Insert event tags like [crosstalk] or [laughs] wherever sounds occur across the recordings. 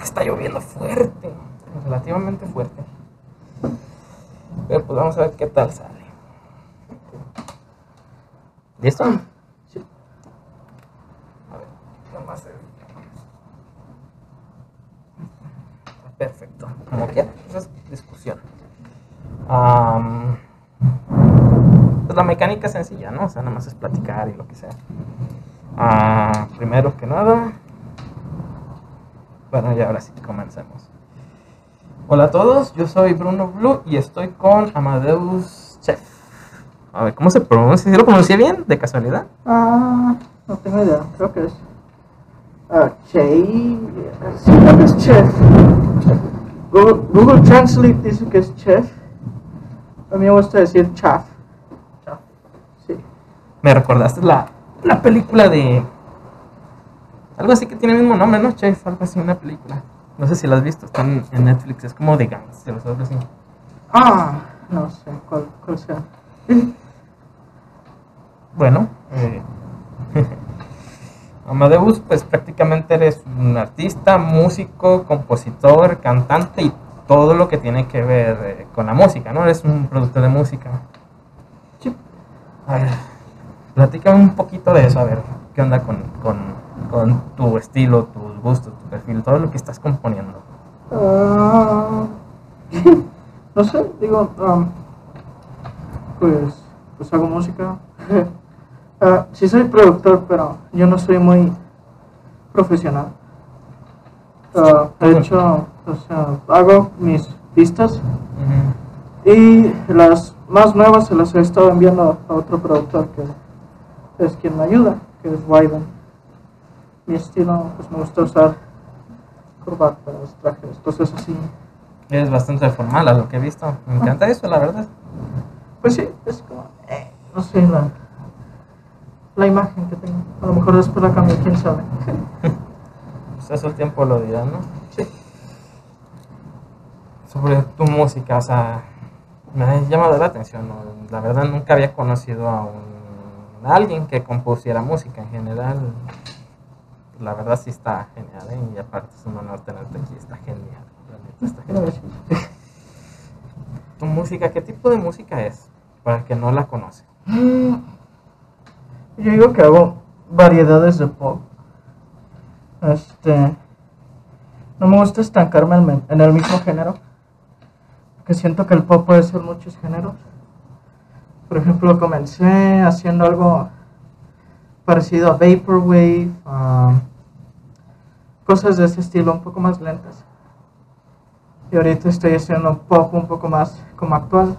porque está lloviendo fuerte, relativamente fuerte. Pero pues vamos a ver qué tal sale. ¿Listo? Sí. A ver, nomás se- Perfecto. Como quiera, esa es discusión. Pues la mecánica es sencilla, ¿no? O sea, nada más es platicar y lo que sea. Ah, primero que nada. Bueno, y ahora sí, comencemos. Hola a todos, yo soy Bruno Blue y estoy con Amadeus Chef. A ver, ¿cómo se pronuncia? ¿Sí lo pronuncié bien? ¿De casualidad? Ah, no tengo idea, creo que es. Ah, Che. Sí, creo que es chef. Google, Google Translate dice que es chef. A mí me gusta decir chaf. Chaf. Sí. Me recordaste la, la película de. Algo así que tiene el mismo nombre, ¿no? Chef, algo así, una película. No sé si la has visto, está en, en Netflix, es como de gangsters, algo así. Ah, no sé cuál, cuál sea. Bueno, eh, [laughs] Amadeus, pues prácticamente eres un artista, músico, compositor, cantante y todo lo que tiene que ver eh, con la música, ¿no? Eres un productor de música. Sí. A ver, platícame un poquito de eso, a ver, ¿qué onda con, con, con tu estilo, tus gustos, tu perfil, todo lo que estás componiendo? Ah, [laughs] no sé, digo, um, pues, pues hago música. [laughs] Ah, sí soy productor, pero yo no soy muy profesional. Ah, de hecho, o sea, hago mis pistas y las más nuevas se las he estado enviando a otro productor que es quien me ayuda, que es Wyden. Mi estilo, pues me gusta usar corbatas, trajes, cosas así. Eres bastante formal a lo que he visto. Me encanta eso, la verdad. Pues sí, es como, eh, no sé, la, la imagen que tengo. A lo mejor después la cambio, quién sabe. [laughs] Pues eso el tiempo lo dirá, ¿no? Sí. Sobre tu música, o sea, me ha llamado la atención. ¿no? La verdad nunca había conocido a, un, a alguien que compusiera música en general. La verdad sí está genial, ¿eh? Y aparte es un honor tenerte aquí, está genial. Está genial. ¿Tu música, qué tipo de música es? Para el que no la conoce. Mm, Yo digo que hago variedades de pop. Este. No me gusta estancarme en el- en el mismo género. Porque siento que el pop puede ser muchos géneros. Por ejemplo, comencé haciendo algo parecido a Vaporwave. a cosas de ese estilo, un poco más lentas. Y ahorita estoy haciendo pop un poco más como actual.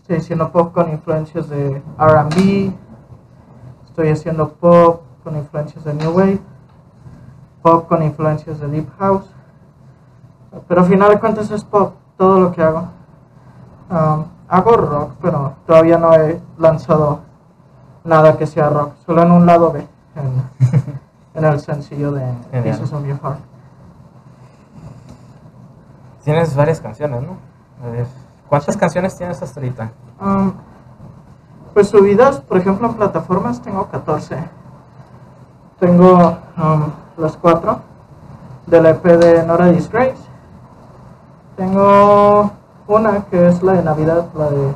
Estoy haciendo pop con influencias de RB. Estoy haciendo pop con influencias de New Wave. Pop con influencias de Deep House. Pero al final de cuentas es pop, todo lo que hago. Um, hago rock, pero todavía no he lanzado nada que sea rock. Solo en un lado B, [laughs] en el sencillo de Genial. Pieces of Your Heart. Tienes varias canciones, ¿no? A ver, ¿cuántas canciones tienes hasta ahorita? Um, pues subidas, por ejemplo, en plataformas tengo 14. Tengo um, las cuatro del EP de Nora Disgrace. Tengo una que es la de Navidad, la de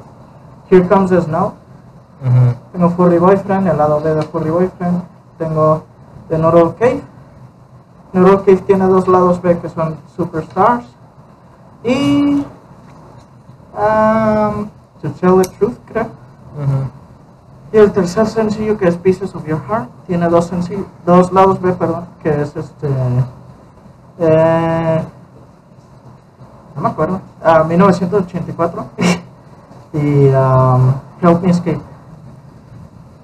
Here Comes the Snow. Ujú. Tengo Furry Boyfriend, el lado B de Furry Boyfriend. Tengo The Neural Cave. Neural Cave tiene dos lados B que son Superstars. Y. um, to Tell the Truth, creo. Y el tercer sencillo que es Pieces of Your Heart tiene dos sencillos, dos lados B, perdón, que es este. eh, no me acuerdo. ah, 1984 [laughs] y um, Help Me Escape.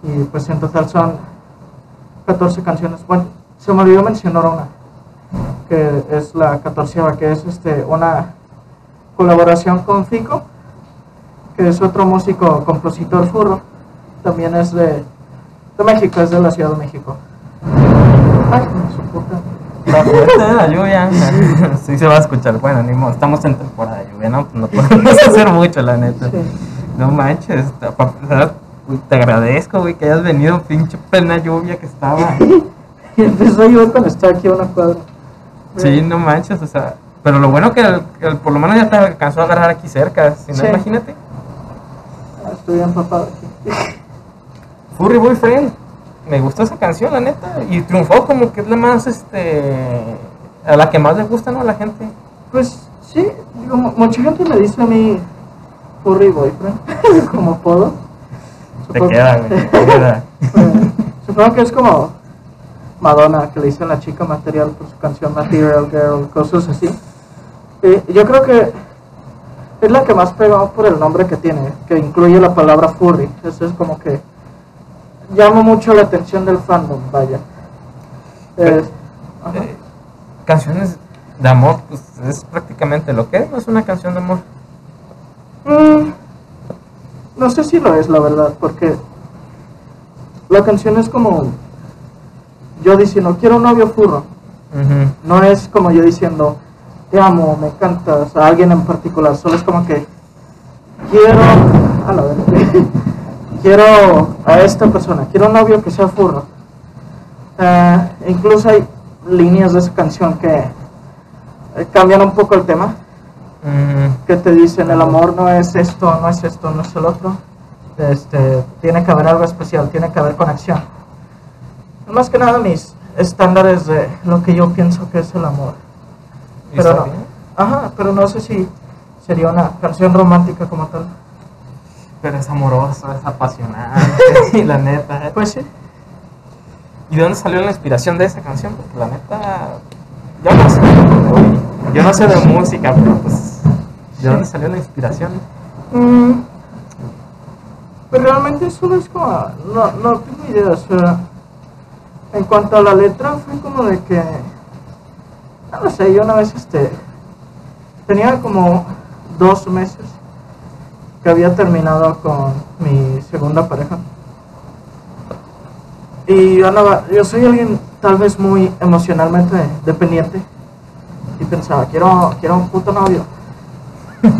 Y pues en total son 14 canciones. Bueno, se me olvidó mencionar una, que es la 14 que es este una colaboración con Fico, que es otro músico, compositor furro. También es de, de México, es de la Ciudad de México. Ay, su puta. La lluvia. [laughs] sí se va a escuchar. Bueno, ni modo, estamos en temporada de lluvia, ¿no? No podemos [laughs] hacer mucho, la neta. Sí. No manches. Uy, te agradezco, güey, que hayas venido, pinche plena lluvia que estaba. Y [laughs] empezó a llover cuando estaba aquí a una cuadra. Sí, no manches, o sea. Pero lo bueno que el- el- por lo menos ya te alcanzó a agarrar aquí cerca. Si no, Sí. imagínate. Ah, Estoy empapado aquí. [laughs] Furry Boyfriend. Me gustó esa canción, la neta. Y triunfó como que es la más, este. A la que más le gusta, ¿no? A la gente. Pues sí, digo, mu- mucha gente me dice a mí furry boyfriend, [laughs] como apodo. Te queda, güey. Te queda. [laughs] Supongo que es como Madonna, que le hizo la chica material por su canción Material Girl, cosas así. Y yo creo que es la que más pegó por el nombre que tiene, que incluye la palabra furry. Eso es como que llama mucho la atención del fandom, vaya. Pero- Es- ajá. Eh, canciones de amor, pues es prácticamente lo que es, no es una canción de amor. Mm, no sé si lo es, la verdad, porque la canción es como yo diciendo, quiero un novio furro. No es como yo diciendo, te amo, me encantas, a alguien en particular. Solo es como que quiero, a la verga, [laughs] quiero a esta persona, quiero un novio que sea furro. Eh, incluso hay líneas de esa canción que eh, cambian un poco el tema que te dicen el amor no es esto, no es esto, no es el otro. Este, tiene que haber algo especial, tiene que haber conexión. Más que nada mis estándares de lo que yo pienso que es el amor. ¿y Pero no, ajá, pero no sé si sería una canción romántica como tal. Pero es amoroso, es apasionante, [laughs] y la neta. Pues sí. ¿Y de dónde salió la inspiración de esa canción? Porque la neta, yo no sé, yo no sé de música, pero pues, ¿de dónde salió la inspiración? Mm, pero realmente solo es como, no, no tengo idea, o sea, en cuanto a la letra fue como de que, no lo sé, yo una vez este, tenía como dos meses que había terminado con mi segunda pareja. Y yo, andaba- yo soy alguien tal vez muy emocionalmente dependiente y pensaba, quiero, quiero un puto novio.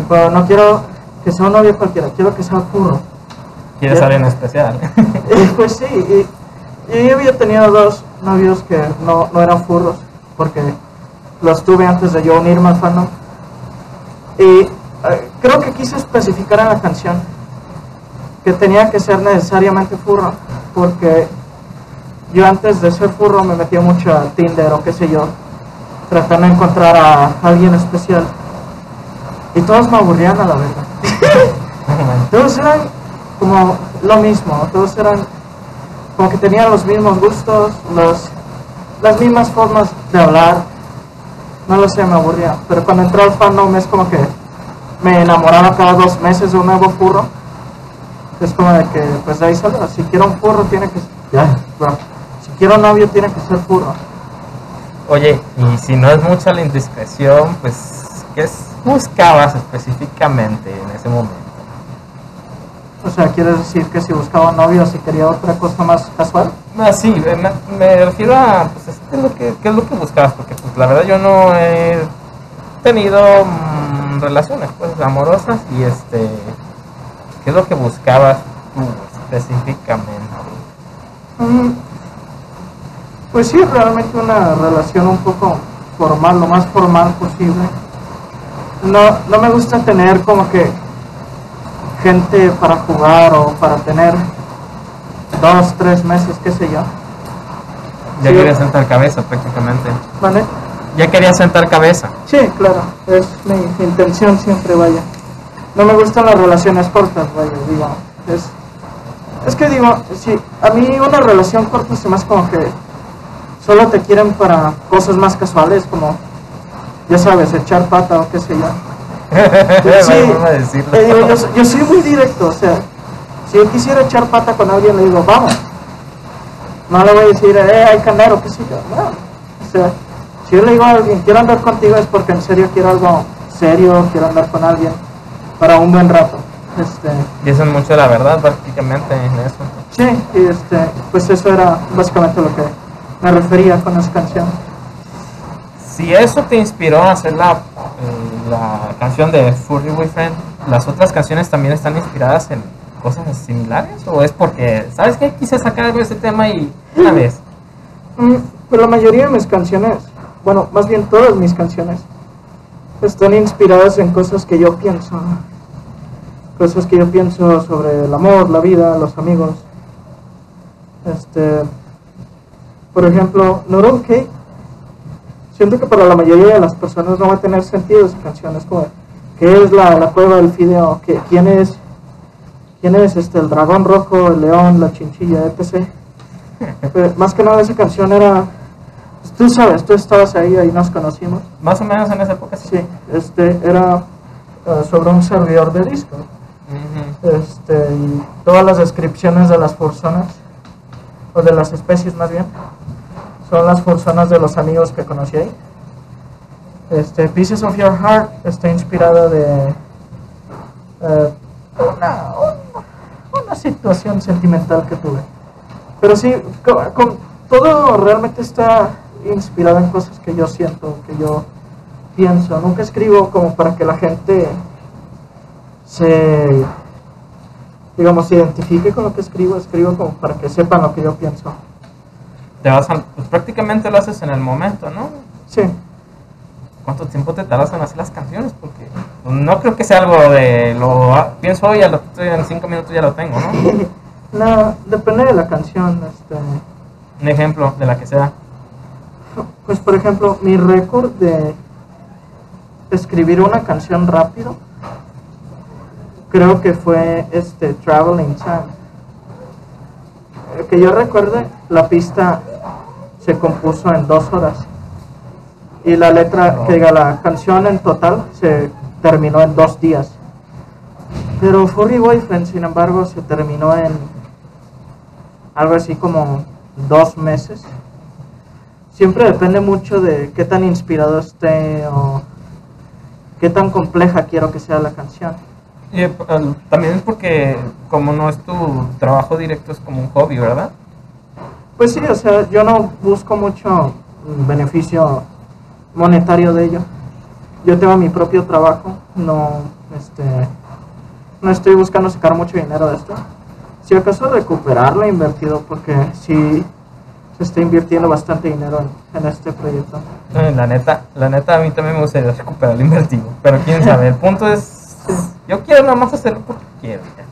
Pero no quiero que sea un novio cualquiera, quiero que sea furro. ¿Quieres alguien especial? [laughs] Y pues sí, y, y yo había tenido dos novios que no, no eran furros, porque los tuve antes de yo unirme al fandom. Y eh, creo que quise especificar en la canción que tenía que ser necesariamente furro, porque yo antes de ser furro me metía mucho a Tinder o qué sé yo, tratando de encontrar a alguien especial. Y todos me aburrían a la verdad. [laughs] Todos eran como lo mismo, todos eran como que tenían los mismos gustos, los, las mismas formas de hablar. No lo sé, me aburría. Pero cuando entré al fandom es como que me enamoraba cada dos meses de un nuevo furro. Es como de que, pues de ahí salió. Si quiero un furro, tiene que. Bro. Si quiero un novio, tiene que ser furro. Oye, y si no es mucha la indiscreción, pues, ¿qué buscabas específicamente en ese momento? O sea, ¿quieres decir que si buscaba novio, si quería otra cosa más casual? Ah, sí, me, me refiero a, pues, ¿qué es, lo que, qué es lo que buscabas? Porque, pues, la verdad yo no he tenido mm, relaciones, pues, amorosas y, este, ¿qué es lo que buscabas tú específicamente? Mm, Pues sí, realmente una relación un poco formal, lo más formal posible. No, no me gusta tener como que gente para jugar o para tener dos, tres meses, qué sé yo. Ya Sí. querías sentar cabeza prácticamente. ¿Vale? Ya querías sentar cabeza. Sí, claro, es mi intención siempre, vaya. No me gustan las relaciones cortas, vaya, digo. Es, es que digo, si a mí una relación corta se me hace como que solo te quieren para cosas más casuales, como, ya sabes, echar pata o qué sé yo. [laughs] Decirlo. eh, digo, yo, yo soy muy directo, o sea, si yo quisiera echar pata con alguien, le digo, vamos. No le voy a decir, eh, hay canero, qué sé yo. No. O sea, si yo le digo a alguien, quiero andar contigo, es porque en serio quiero algo serio, quiero andar con alguien para un buen rato. Este, Dicen mucho la verdad prácticamente en eso. sí, y este, pues eso era básicamente lo que me refería con esa canción. Si eso te inspiró a hacer la, eh, la canción de Furry Boyfriend, ¿las otras canciones también están inspiradas en cosas similares? ¿O es porque, sabes qué? Quise sacar ese tema y una vez. Mm, Pero la mayoría de mis canciones, bueno, más bien todas mis canciones, están inspiradas en cosas que yo pienso. Cosas que yo pienso sobre el amor, la vida, los amigos. Este, por ejemplo, Cake. Siento que para la mayoría de las personas no va a tener sentido esa canción. Es como, ¿qué es la, la cueva del fideo? ¿Qué, ¿Quién es, quién es este, el dragón rojo, el león, la chinchilla, etc.? Pero más que nada esa canción era tú sabes, tú estabas ahí, ahí nos conocimos. Más o menos en esa época sí. Sí, este era eh, sobre un servidor de disco. Este, y todas las descripciones de las personas, o de las especies más bien, son las personas de los amigos que conocí ahí. Este, Pieces of Your Heart está inspirada de eh, una, una, situación sentimental que tuve. Pero sí, co- con, todo realmente está inspirado en cosas que yo siento, que yo pienso. Nunca escribo como para que la gente se, digamos, se identifique con lo que escribo. Escribo como para que sepan lo que yo pienso. Te vas a- pues prácticamente lo haces en el momento, ¿no? Sí, ¿Cuánto tiempo te tardas en hacer las canciones? Porque pues, no creo que sea algo de lo ah, pienso hoy, a lo- en cinco minutos ya lo tengo, ¿no? [laughs] no, depende de la canción. Este, Un ejemplo de la que sea. Pues por ejemplo, mi récord de escribir una canción rápido, creo que fue este Traveling Time. Que yo recuerde, la pista se compuso en dos horas. Y la letra, que diga, la canción en total se terminó en dos días. Pero Furry Boyfriend, sin embargo, se terminó en algo así como dos meses siempre depende mucho de qué tan inspirado esté o qué tan compleja quiero que sea la canción. Y eh, el- también es porque como no es tu trabajo directo, es como un hobby, ¿verdad? Pues sí, o sea, yo no busco mucho beneficio monetario de ello. Yo tengo mi propio trabajo, no, este, no estoy buscando sacar mucho dinero de esto. Si acaso recuperar lo invertido, porque sí se está invirtiendo bastante dinero en, en este proyecto. La neta, la neta a mí también me gustaría recuperar lo invertido. Pero quién sabe, el punto es, yo quiero nada más hacerlo porque quiero. ya.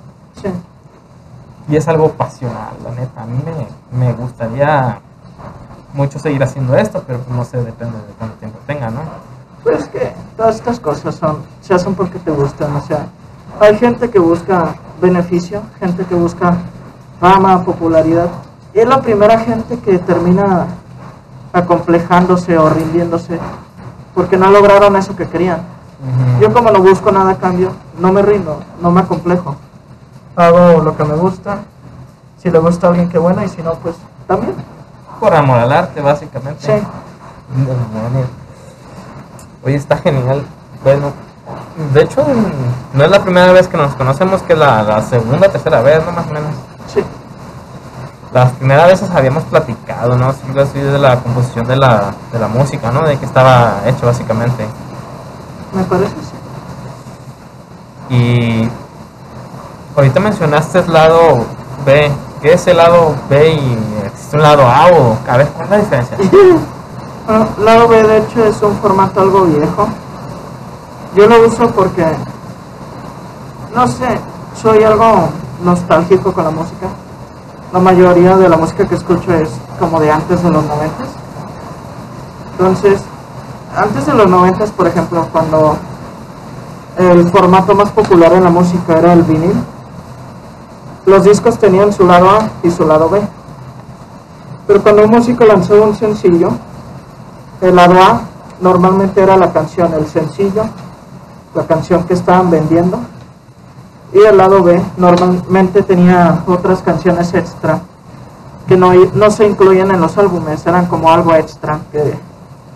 Y es algo pasional, la neta. A mí me, me gustaría mucho seguir haciendo esto, pero no sé, depende de cuánto tiempo tenga, ¿no? Pues es que todas estas cosas son, se hacen porque te gustan, o sea, hay gente que busca beneficio, gente que busca fama, popularidad, y es la primera gente que termina acomplejándose o rindiéndose porque no lograron eso que querían. Yo como no busco nada a cambio, no me rindo, no me acomplejo. Hago lo que me gusta, si le gusta a alguien que bueno y si no, pues también. Por amor al arte, básicamente. Sí. Oye, está genial. Bueno, de hecho, no es la primera vez que nos conocemos, que es la, la segunda, tercera vez, ¿no? Más o menos. Sí, Las primeras veces habíamos platicado, ¿no? Así de la composición de la, de la música, ¿no? De que estaba hecho, básicamente. me parece sí. Y ahorita mencionaste el lado B. ¿Qué es el lado B y existe un lado A o a ¿cuál es la diferencia? [laughs] Bueno, lado B de hecho es un formato algo viejo. Yo lo uso porque, no sé, soy algo nostálgico con la música. La mayoría de la música que escucho es como de antes de los noventas. Entonces, antes de los noventas, por ejemplo, cuando el formato más popular en la música era el vinil, los discos tenían su lado A y su lado B. Pero cuando un músico lanzó un sencillo, el lado A normalmente era la canción, el sencillo, la canción que estaban vendiendo. Y el lado B normalmente tenía otras canciones extra que no, no se incluían en los álbumes, eran como algo extra que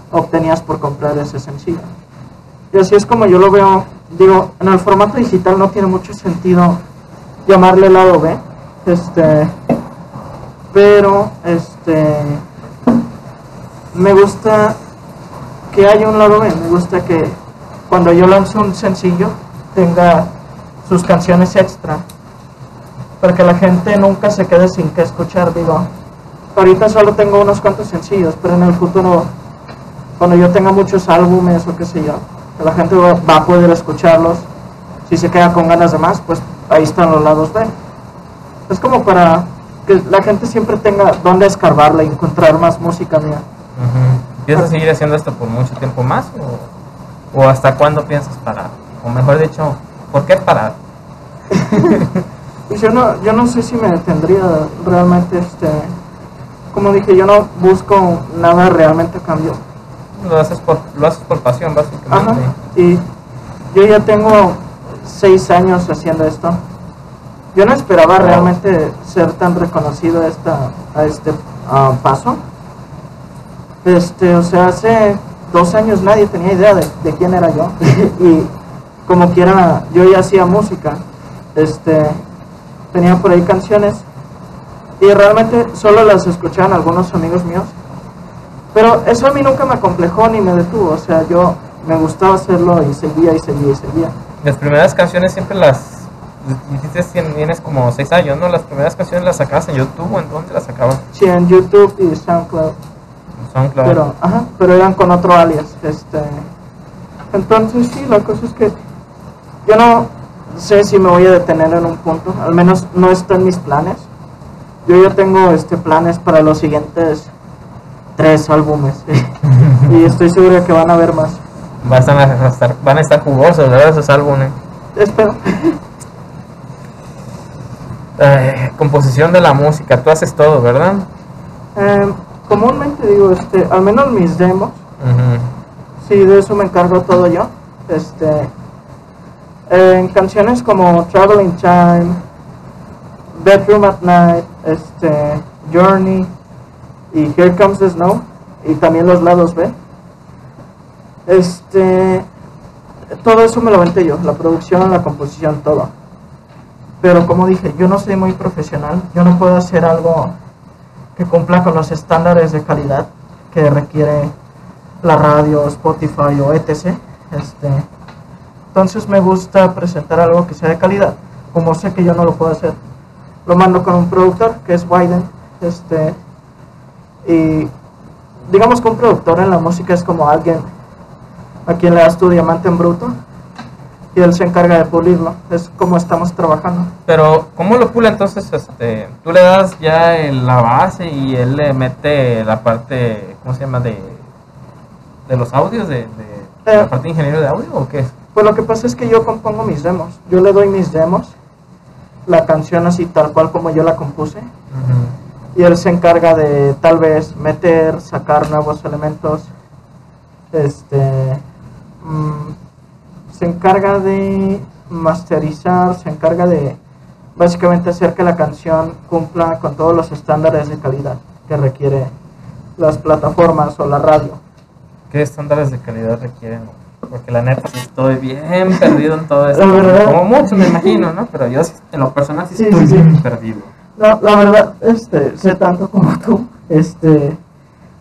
obtenías por comprar ese sencillo. Y así es como yo lo veo. Digo, en el formato digital no tiene mucho sentido llamarle lado B. Este, pero este me gusta que haya un lado B, me gusta que cuando yo lanzo un sencillo tenga sus canciones extra para que la gente nunca se quede sin que escuchar, digo, ahorita solo tengo unos cuantos sencillos, pero en el futuro cuando yo tenga muchos álbumes o qué sé yo, la gente va a poder escucharlos. Si se queda con ganas de más, pues ahí están los lados B. Es como para que la gente siempre tenga dónde escarbarla y encontrar más música mía. Ujú. ¿Piensas seguir haciendo esto por mucho tiempo más? ¿O, o hasta cuándo piensas parar? O mejor dicho, ¿por qué parar? [laughs] Pues yo no, yo no sé si me detendría realmente, este, como dije, yo no busco nada realmente a cambio. Lo haces por, lo haces por pasión, Ajá. básicamente. Y yo ya tengo seis años haciendo esto. Yo no esperaba Wow. realmente ser tan reconocido a, esta, a este paso. Este, o sea, hace dos años nadie tenía idea de, de quién era yo. [laughs] y como quiera, yo ya hacía música. Este, tenía por ahí canciones. Y realmente solo las escuchaban algunos amigos míos. Pero eso a mí nunca me acomplejó ni me detuvo. O sea, yo me gustaba hacerlo y seguía y seguía y seguía. Las primeras canciones siempre las... Dijiste tienes como seis años, ¿no? Las primeras canciones las sacabas en YouTube o en dónde las sacabas? Sí, en YouTube y SoundCloud. SoundCloud. Pero, ajá, pero eran con otro alias. Este, entonces sí, la cosa es que yo no sé si me voy a detener en un punto. Al menos no está en mis planes. Yo ya tengo este planes para los siguientes tres álbumes. [laughs] y estoy seguro de que van a haber más. Van a estar, van a estar jugosos, ¿verdad? Esos álbumes. Espero. Eh, composición de la música, tú haces todo, ¿verdad? Eh, comúnmente digo, este, al menos mis demos, Ujú. sí, de eso me encargo todo yo. Este, eh, en canciones como Traveling Time, Bedroom at Night, este, Journey y Here Comes the Snow, y también los lados B. Este, todo eso me lo aventé yo, la producción, la composición, todo. Pero como dije, yo no soy muy profesional, yo no puedo hacer algo que cumpla con los estándares de calidad que requiere la radio, Spotify o etc. Este, entonces me gusta presentar algo que sea de calidad. Como sé que yo no lo puedo hacer, lo mando con un productor que es Wyden. Este, y digamos que un productor en la música es como alguien a quien le das tu diamante en bruto y él se encarga de pulirlo. Es como estamos trabajando. Pero, ¿cómo lo pula entonces? Este, tú le das ya el- la base y él le mete la parte, ¿cómo se llama? De, de los audios, de, de- de la Eh. parte de ingeniero de audio o qué? Pues lo que pasa es que yo compongo mis demos. Yo le doy mis demos, la canción así tal cual como yo la compuse. Y él se encarga de tal vez meter, sacar nuevos elementos. Este. Mm, se encarga de masterizar, se encarga de básicamente hacer que la canción cumpla con todos los estándares de calidad que requiere las plataformas o la radio. ¿Qué estándares de calidad requieren? Porque la neta sí estoy bien perdido en todo esto. La verdad. Como muchos me imagino, ¿no? Pero yo en lo personal sí Sí, estoy sí, sí. bien perdido. No, la verdad, este, sé tanto como tú. Este,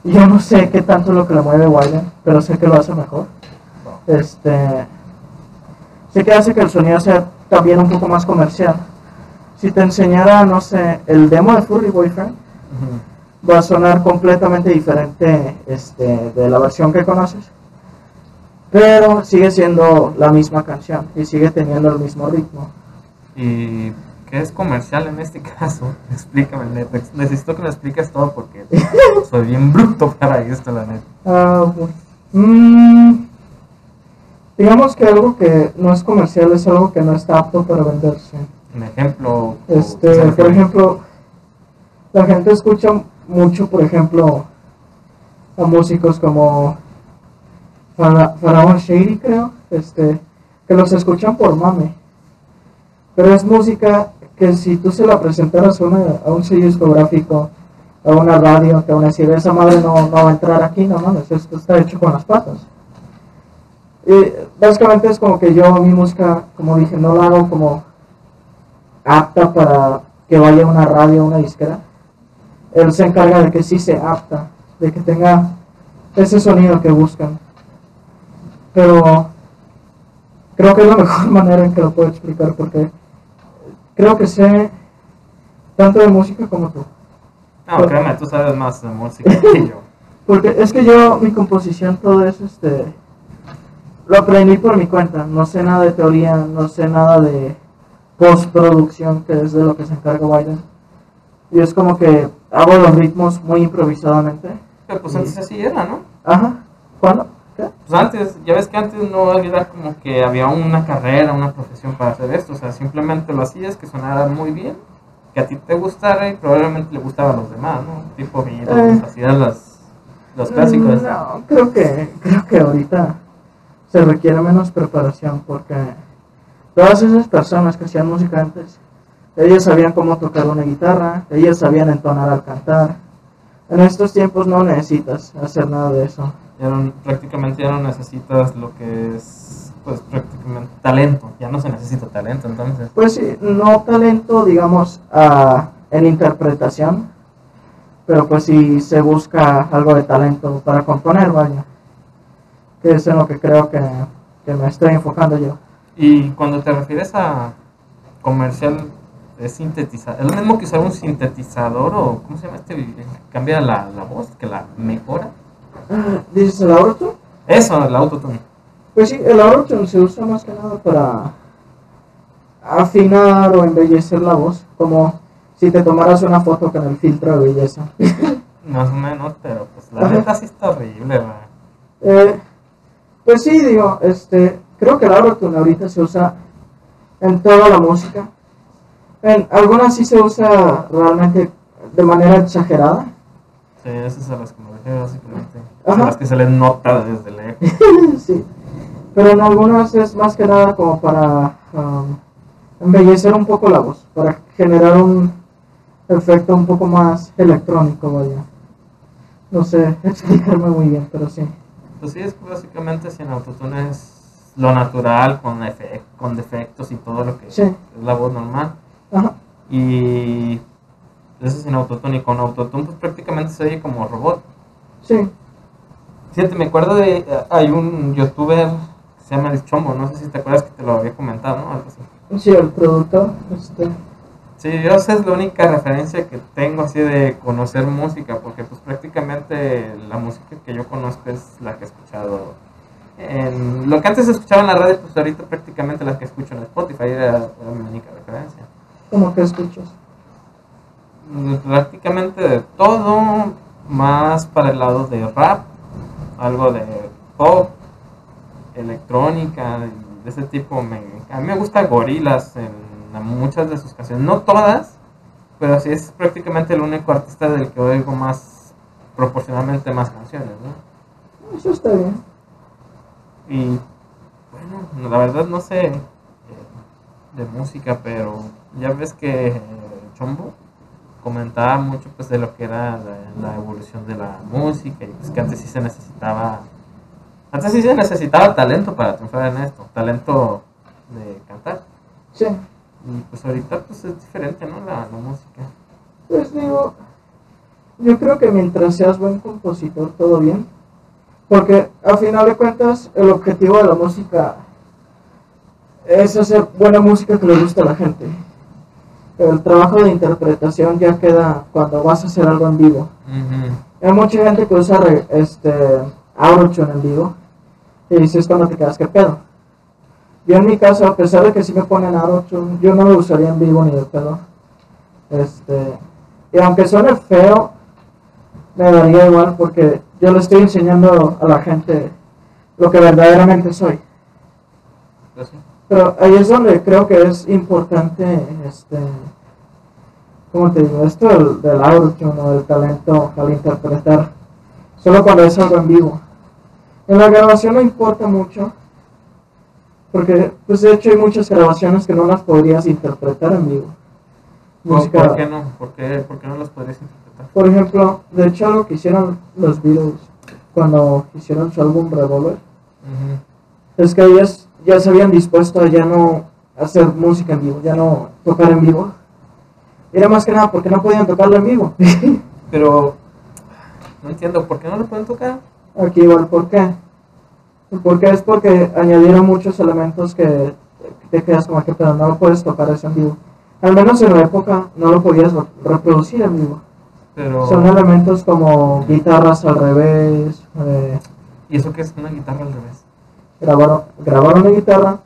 yo no sé qué tanto es lo que le mueve Wyden, pero sé que lo hace mejor. Este, sé que hace que el sonido sea también un poco más comercial. Si te enseñara, no sé, el demo de Furry Boyfriend, va a sonar completamente diferente este, de la versión que conoces. Pero sigue siendo la misma canción y sigue teniendo el mismo ritmo. ¿Y qué es comercial en este caso? [laughs] Explícame, neta. Necesito que me expliques todo porque [laughs] soy bien bruto para esto, la neta. Ah, bueno. Mm, digamos que algo que no es comercial es algo que no está apto para venderse. Un ejemplo. Este, ¿qué se por ejemplo, la gente escucha mucho, por ejemplo, a músicos como Fara- Faraón Shady, creo, este, que los escuchan por mame. Pero es música que si tú se la presentaras a, una- a un sello discográfico, a una radio, que aún así esa madre no, no va a entrar aquí, no mames, esto está hecho con las patas. Y básicamente es como que yo mi música, como dije, no la hago como apta para que vaya a una radio, a una disquera. Él se encarga de que sí se apta, de que tenga ese sonido que buscan. Pero creo que es la [laughs] mejor manera en que lo puedo explicar porque creo que sé tanto de música como tú. No, créeme, tú sabes más de música que yo. [laughs] Porque es que yo, mi composición, todo eso, este, lo aprendí por mi cuenta. No sé nada de teoría, no sé nada de postproducción, que es de lo que se encarga Biden. Y es como que hago los ritmos muy improvisadamente. Pero pues antes así era, ¿no? Ajá. ¿Cuándo? ¿Qué? Pues antes, ya ves que antes no era como que había una carrera, una profesión para hacer esto. O sea, simplemente lo hacías, que sonara muy bien, que a ti te gustara y probablemente le gustaba a los demás, ¿no? Tipo Beatles, Eh. hacías las, los clásicos. No, creo que, creo que ahorita se requiere menos preparación porque todas esas personas que hacían música antes, ellas sabían cómo tocar una guitarra, ellas sabían entonar al cantar. En estos tiempos no necesitas hacer nada de eso. Ya no- prácticamente ya no necesitas lo que es, pues prácticamente talento. Ya no se necesita talento, entonces. Pues sí, no talento, digamos, ah, en interpretación, pero pues sí se busca algo de talento para componer, vaya. Que es en lo que creo que, que me estoy enfocando yo. Y cuando te refieres a comercial, es sintetizador. ¿Es lo mismo que usar un sintetizador o cómo se llama este? Cambia la, la voz, que la mejora. ¿Dices el autotune? Eso, el autotune. Pues sí, el autotune se usa más que nada para afinar o embellecer la voz, como si te tomaras una foto con el filtro de belleza. [laughs] Más o menos, pero pues la neta sí está horrible, ¿verdad? Eh, pues sí, digo, este, creo que el autotune ahorita se usa en toda la música. En algunas sí se usa realmente de manera exagerada. Sí, esas son las que me refiero básicamente. Ajá. Son las que se les nota desde lejos. [laughs] sí. Pero en algunas es más que nada como para um, embellecer un poco la voz, para generar un efecto un poco más electrónico, vaya. No sé [laughs] explicarme muy bien, pero sí. Pues sí, es que básicamente sin autotune es lo natural, con, con defectos y todo lo que Sí. es la voz normal. Ajá. Y eso sin autotune y con autotune pues prácticamente se oye como robot. Sí. Fíjate, me acuerdo de, eh, hay un youtuber que se llama El Chombo, no sé si te acuerdas que te lo había comentado, ¿no? Algo así. Sí, el productor, este, Sí, yo esa es la única referencia que tengo así de conocer música, porque pues prácticamente la música que yo conozco es la que he escuchado en lo que antes escuchaba en la radio, pues ahorita prácticamente la que escucho en Spotify era, era mi única referencia. como que escuchas. Mm, Prácticamente de todo, más para el lado de rap, algo de pop, electrónica, de ese tipo. Me, a mí me gusta Gorilas en muchas de sus canciones, no todas, pero sí es prácticamente el único artista del que oigo más, proporcionalmente más canciones, ¿no? Eso está bien. Y bueno, la verdad no sé eh, de música, pero ya ves que eh, Chombo comentaba mucho pues de lo que era la, la evolución de la música y pues que antes sí se necesitaba antes sí se necesitaba talento para triunfar en esto, talento de cantar. Sí. Y pues ahorita pues es diferente, ¿no? La, la música. Pues digo, yo creo que mientras seas buen compositor, todo bien. Porque al final de cuentas, el objetivo de la música es hacer buena música que le guste a la gente. El trabajo de interpretación ya queda cuando vas a hacer algo en vivo. Hay mucha gente que usa re- este Autotune en vivo y dices cuando te quedas que pedo. Yo en mi caso, a pesar de que sí me ponen Autotune, yo no lo usaría en vivo ni de pedo. Este, y aunque suene feo, me daría igual porque yo le estoy enseñando a la gente lo que verdaderamente soy. Pero ahí es donde creo que es importante, este, ¿cómo te digo? Esto del, del autotune o del talento al interpretar, solo cuando es algo en vivo. En la grabación no importa mucho, porque pues de hecho hay muchas grabaciones que no las podrías interpretar en vivo. ¿Por, Música- por qué no? ¿Por qué, por qué no las podrías interpretar? por ejemplo, de hecho algo que hicieron los Beatles cuando hicieron su álbum Revolver, es que ellos ya se habían dispuesto a ya no hacer música en vivo, ya no tocar en vivo. Era más que nada porque no podían tocarlo en vivo. [laughs] Pero no entiendo, ¿por qué no lo pueden tocar? Aquí igual, ¿por qué? Porque es porque añadieron muchos elementos que te quedas como que, pero no lo puedes tocar eso en vivo. Al menos en la época no lo podías re- reproducir en vivo. Pero... Son elementos como guitarras al revés, eh, ¿Y eso qué es una guitarra al revés? grabar, grabar una guitarra,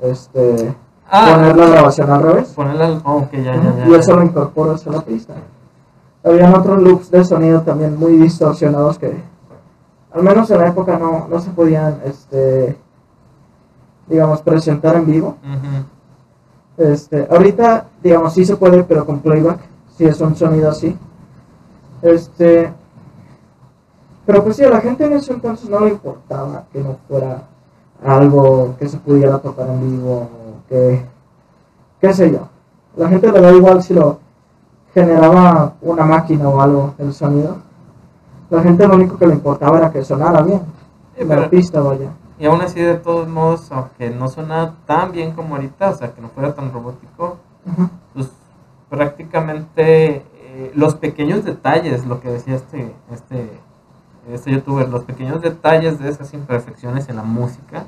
este, Ah, poner la grabación al revés. Ponerla. Oh, ok, ya, ya, ya. y eso lo incorporas a la pista. Habían otros loops de sonido también muy distorsionados que, al menos en la época, no, no se podían, este, digamos, presentar en vivo. Este, ahorita, digamos, sí se puede, pero con playback, si es un sonido así. Este, pero pues sí, a la gente en ese entonces no le importaba que no fuera algo que se pudiera tocar en vivo, que, qué sé yo. La gente le da igual si lo generaba una máquina o algo, el sonido. La gente lo único que le importaba era que sonara bien. La pero- pista, vaya. Y aún así, de todos modos, aunque no suena tan bien como ahorita, o sea, que no fuera tan robótico, pues prácticamente eh, los pequeños detalles, lo que decía este, este, este youtuber, los pequeños detalles de esas imperfecciones en la música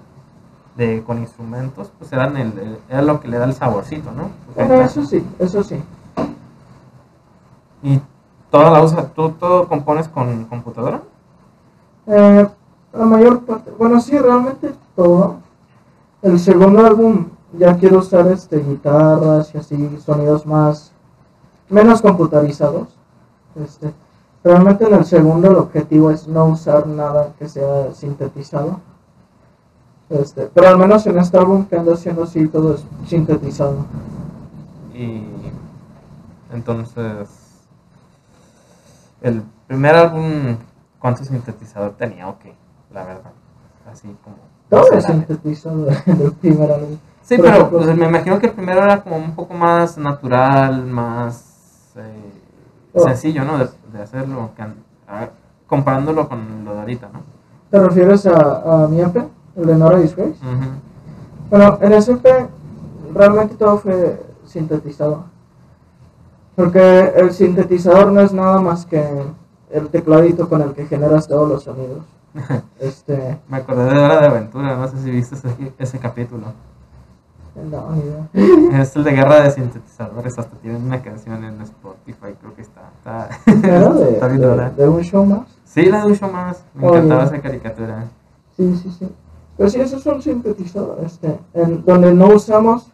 de, con instrumentos, pues eran el, el- era lo que le da el saborcito, ¿no? Porque eso sí, eso sí. y toda la usa, ¿tú todo compones con computadora? Eh, la mayor parte, bueno, sí, realmente todo. El segundo álbum ya quiero usar este guitarras y así sonidos más menos computarizados. Este, realmente en el segundo el objetivo es no usar nada que sea sintetizado. Este, pero al menos en este álbum que ando haciendo sí todo es sintetizado. Y entonces, el primer álbum, ¿cuánto sintetizador tenía o qué? La verdad, así como... Todo no es sé, la- sintetizado en [laughs] el primer álbum. Sí, pero ejemplo, pues, me imagino que el primero era como un poco más natural, más eh, Oh. sencillo, ¿no? De, de hacerlo, a- comparándolo con lo de ahorita, ¿no? ¿Te refieres a, a mi EP, el de Nora Disgrace? Ujú. Bueno, en SP realmente todo fue sintetizado. Porque el sintetizador no es nada más que el tecladito con el que generas todos los sonidos. [laughs] Este, Me acordé de Hora de Aventura, no sé si viste ese, ese capítulo. no, idea. [laughs] Es el de guerra de sintetizadores, hasta tienen una canción en Spotify, creo que está. Está, ¿Era de, [laughs] está de- un show más? Sí, la de un show más. Me Oye. encantaba esa caricatura. Sí, sí, sí. Pero sí, esos son sintetizadores. Este, en, donde no usamos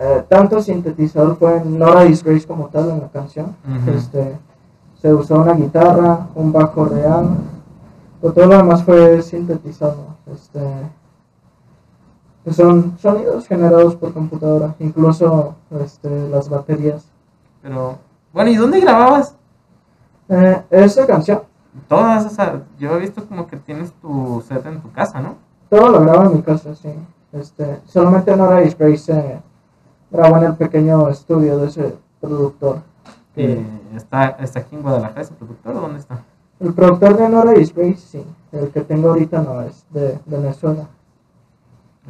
eh, tanto sintetizador fue en Nora Disgrace como tal en la canción. Este, se usó una guitarra, un bajo real, pero todo lo demás fue sintetizado. Este, que son sonidos generados por computadora, incluso este, las baterías. Pero, bueno, ¿y dónde grababas? Eh, esa canción, Todas esas. Yo he visto como que tienes tu set en tu casa, ¿no? todo lo grabo en mi casa, sí. Este, solamente Nora Disgrace se grabó en el pequeño estudio de ese productor. que- Y está, está aquí en Guadalajara ese productor o dónde está? El productor de Nora Disgrace, sí. El que tengo ahorita no es de Venezuela.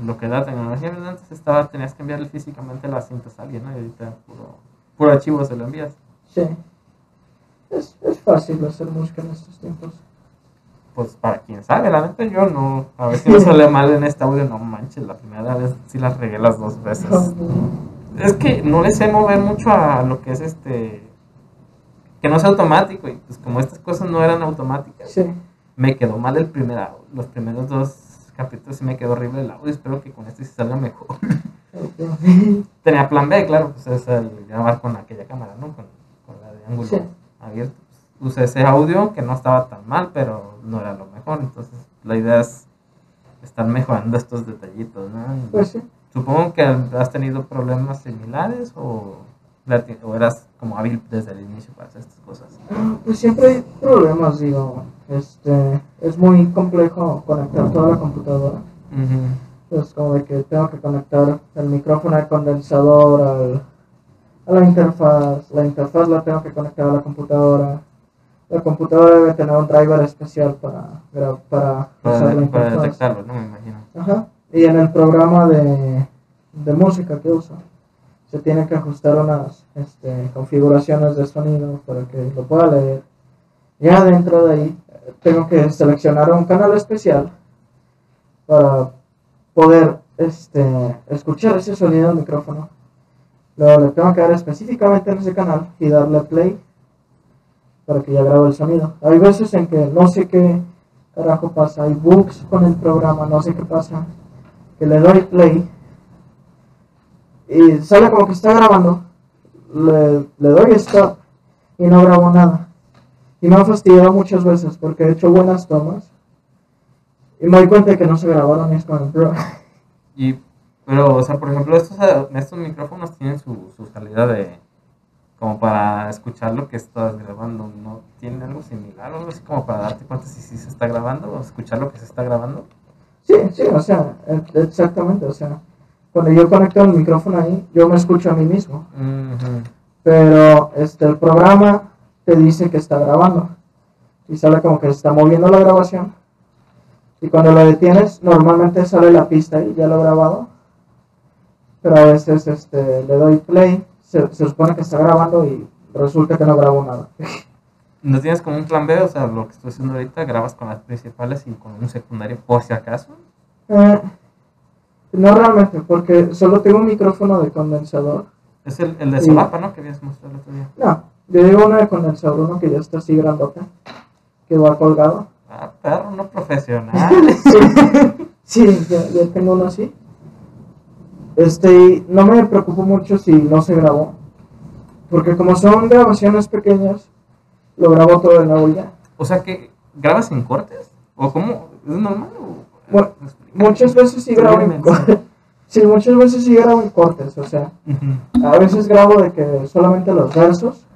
Lo que la tecnología. Antes estaba, tenías que enviarle físicamente las cintas a alguien, ¿no? Y ahorita puro, puro archivo se lo envías. Sí. Es, es fácil hacer música en estos tiempos. Pues para quien sabe, la neta yo no. A ver si no sale [laughs] mal en este audio, no manches, la primera vez sí las regué las dos veces. Es que no le sé mover mucho a lo que es este. Que no es automático, y pues como estas cosas no eran automáticas, Sí. me quedó mal el primer au- Los primeros dos capítulos sí me quedó horrible el audio. Espero que con este sí salga mejor. Tenía plan B, claro, pues es el grabar con aquella cámara, ¿no? Con, con la de ángulo Sí. abierto. Usé ese audio que no estaba tan mal, pero no era lo mejor. Entonces, la idea es estar mejorando estos detallitos, ¿no? Pues sí. Supongo que has tenido problemas similares o, eras como hábil desde el inicio para hacer estas cosas. Pues siempre hay problemas, digo. Este, es muy complejo conectar toda la computadora. Pues como de que tengo que conectar el micrófono al condensador, al, a la interfaz. La interfaz la tengo que conectar a la computadora. La computadora debe tener un driver especial para, para Para, para detectarlo, ¿no? Me imagino. Ajá. Y en el programa de, de música que uso, se tienen que ajustar unas este, configuraciones de sonido para que lo pueda leer. Ya dentro de ahí, tengo que seleccionar un canal especial para poder este, escuchar ese sonido del micrófono. Luego le tengo que dar específicamente en ese canal y darle play. Para que ya grabe el sonido. Hay veces en que no sé qué carajo pasa, hay bugs con el programa, no sé qué pasa, que le doy play y sale como que está grabando, le, doy stop y no grabo nada. Y me ha fastidiado muchas veces porque he hecho buenas tomas y me doy cuenta de que no se grabaron y es como, bro. [laughs] Y, pero, o sea, por ejemplo, estos, eh, estos micrófonos tienen su, salida de, como para escuchar lo que estás grabando, ¿no? ¿Tiene algo similar o algo así como para darte cuenta si sí se está grabando o escuchar lo que se está grabando? Sí, sí, o sea, e- exactamente, o sea, cuando yo conecto el micrófono ahí, yo me escucho a mí mismo, pero este, el programa te dice que está grabando y sale como que se está moviendo la grabación y cuando lo detienes, normalmente sale la pista y ya lo he grabado, pero a veces este, le doy play, se, se supone que está grabando y resulta que no grabo nada. ¿No tienes como un plan B? O sea, lo que estoy haciendo ahorita, grabas con las principales y con un secundario por si acaso. Eh, no realmente, porque solo tengo un micrófono de condensador. Es el, el de solapa, ¿no? Que habías mostrado el otro día. No, yo digo uno de condensador, uno que ya está así grandote, que va colgado. Ah, perro, no profesional. [laughs] Sí, sí ya, ya tengo uno así. Este, no me preocupo mucho si no se grabó, porque como son grabaciones pequeñas, lo grabo todo de nuevo ya. o sea, que grabas en cortes? ¿O cómo? ¿Es normal? O... Bueno, Muchas veces sí grabo en cortes. [laughs] Sí, muchas veces sí grabo en cortes, o sea. A veces grabo de que solamente los versos.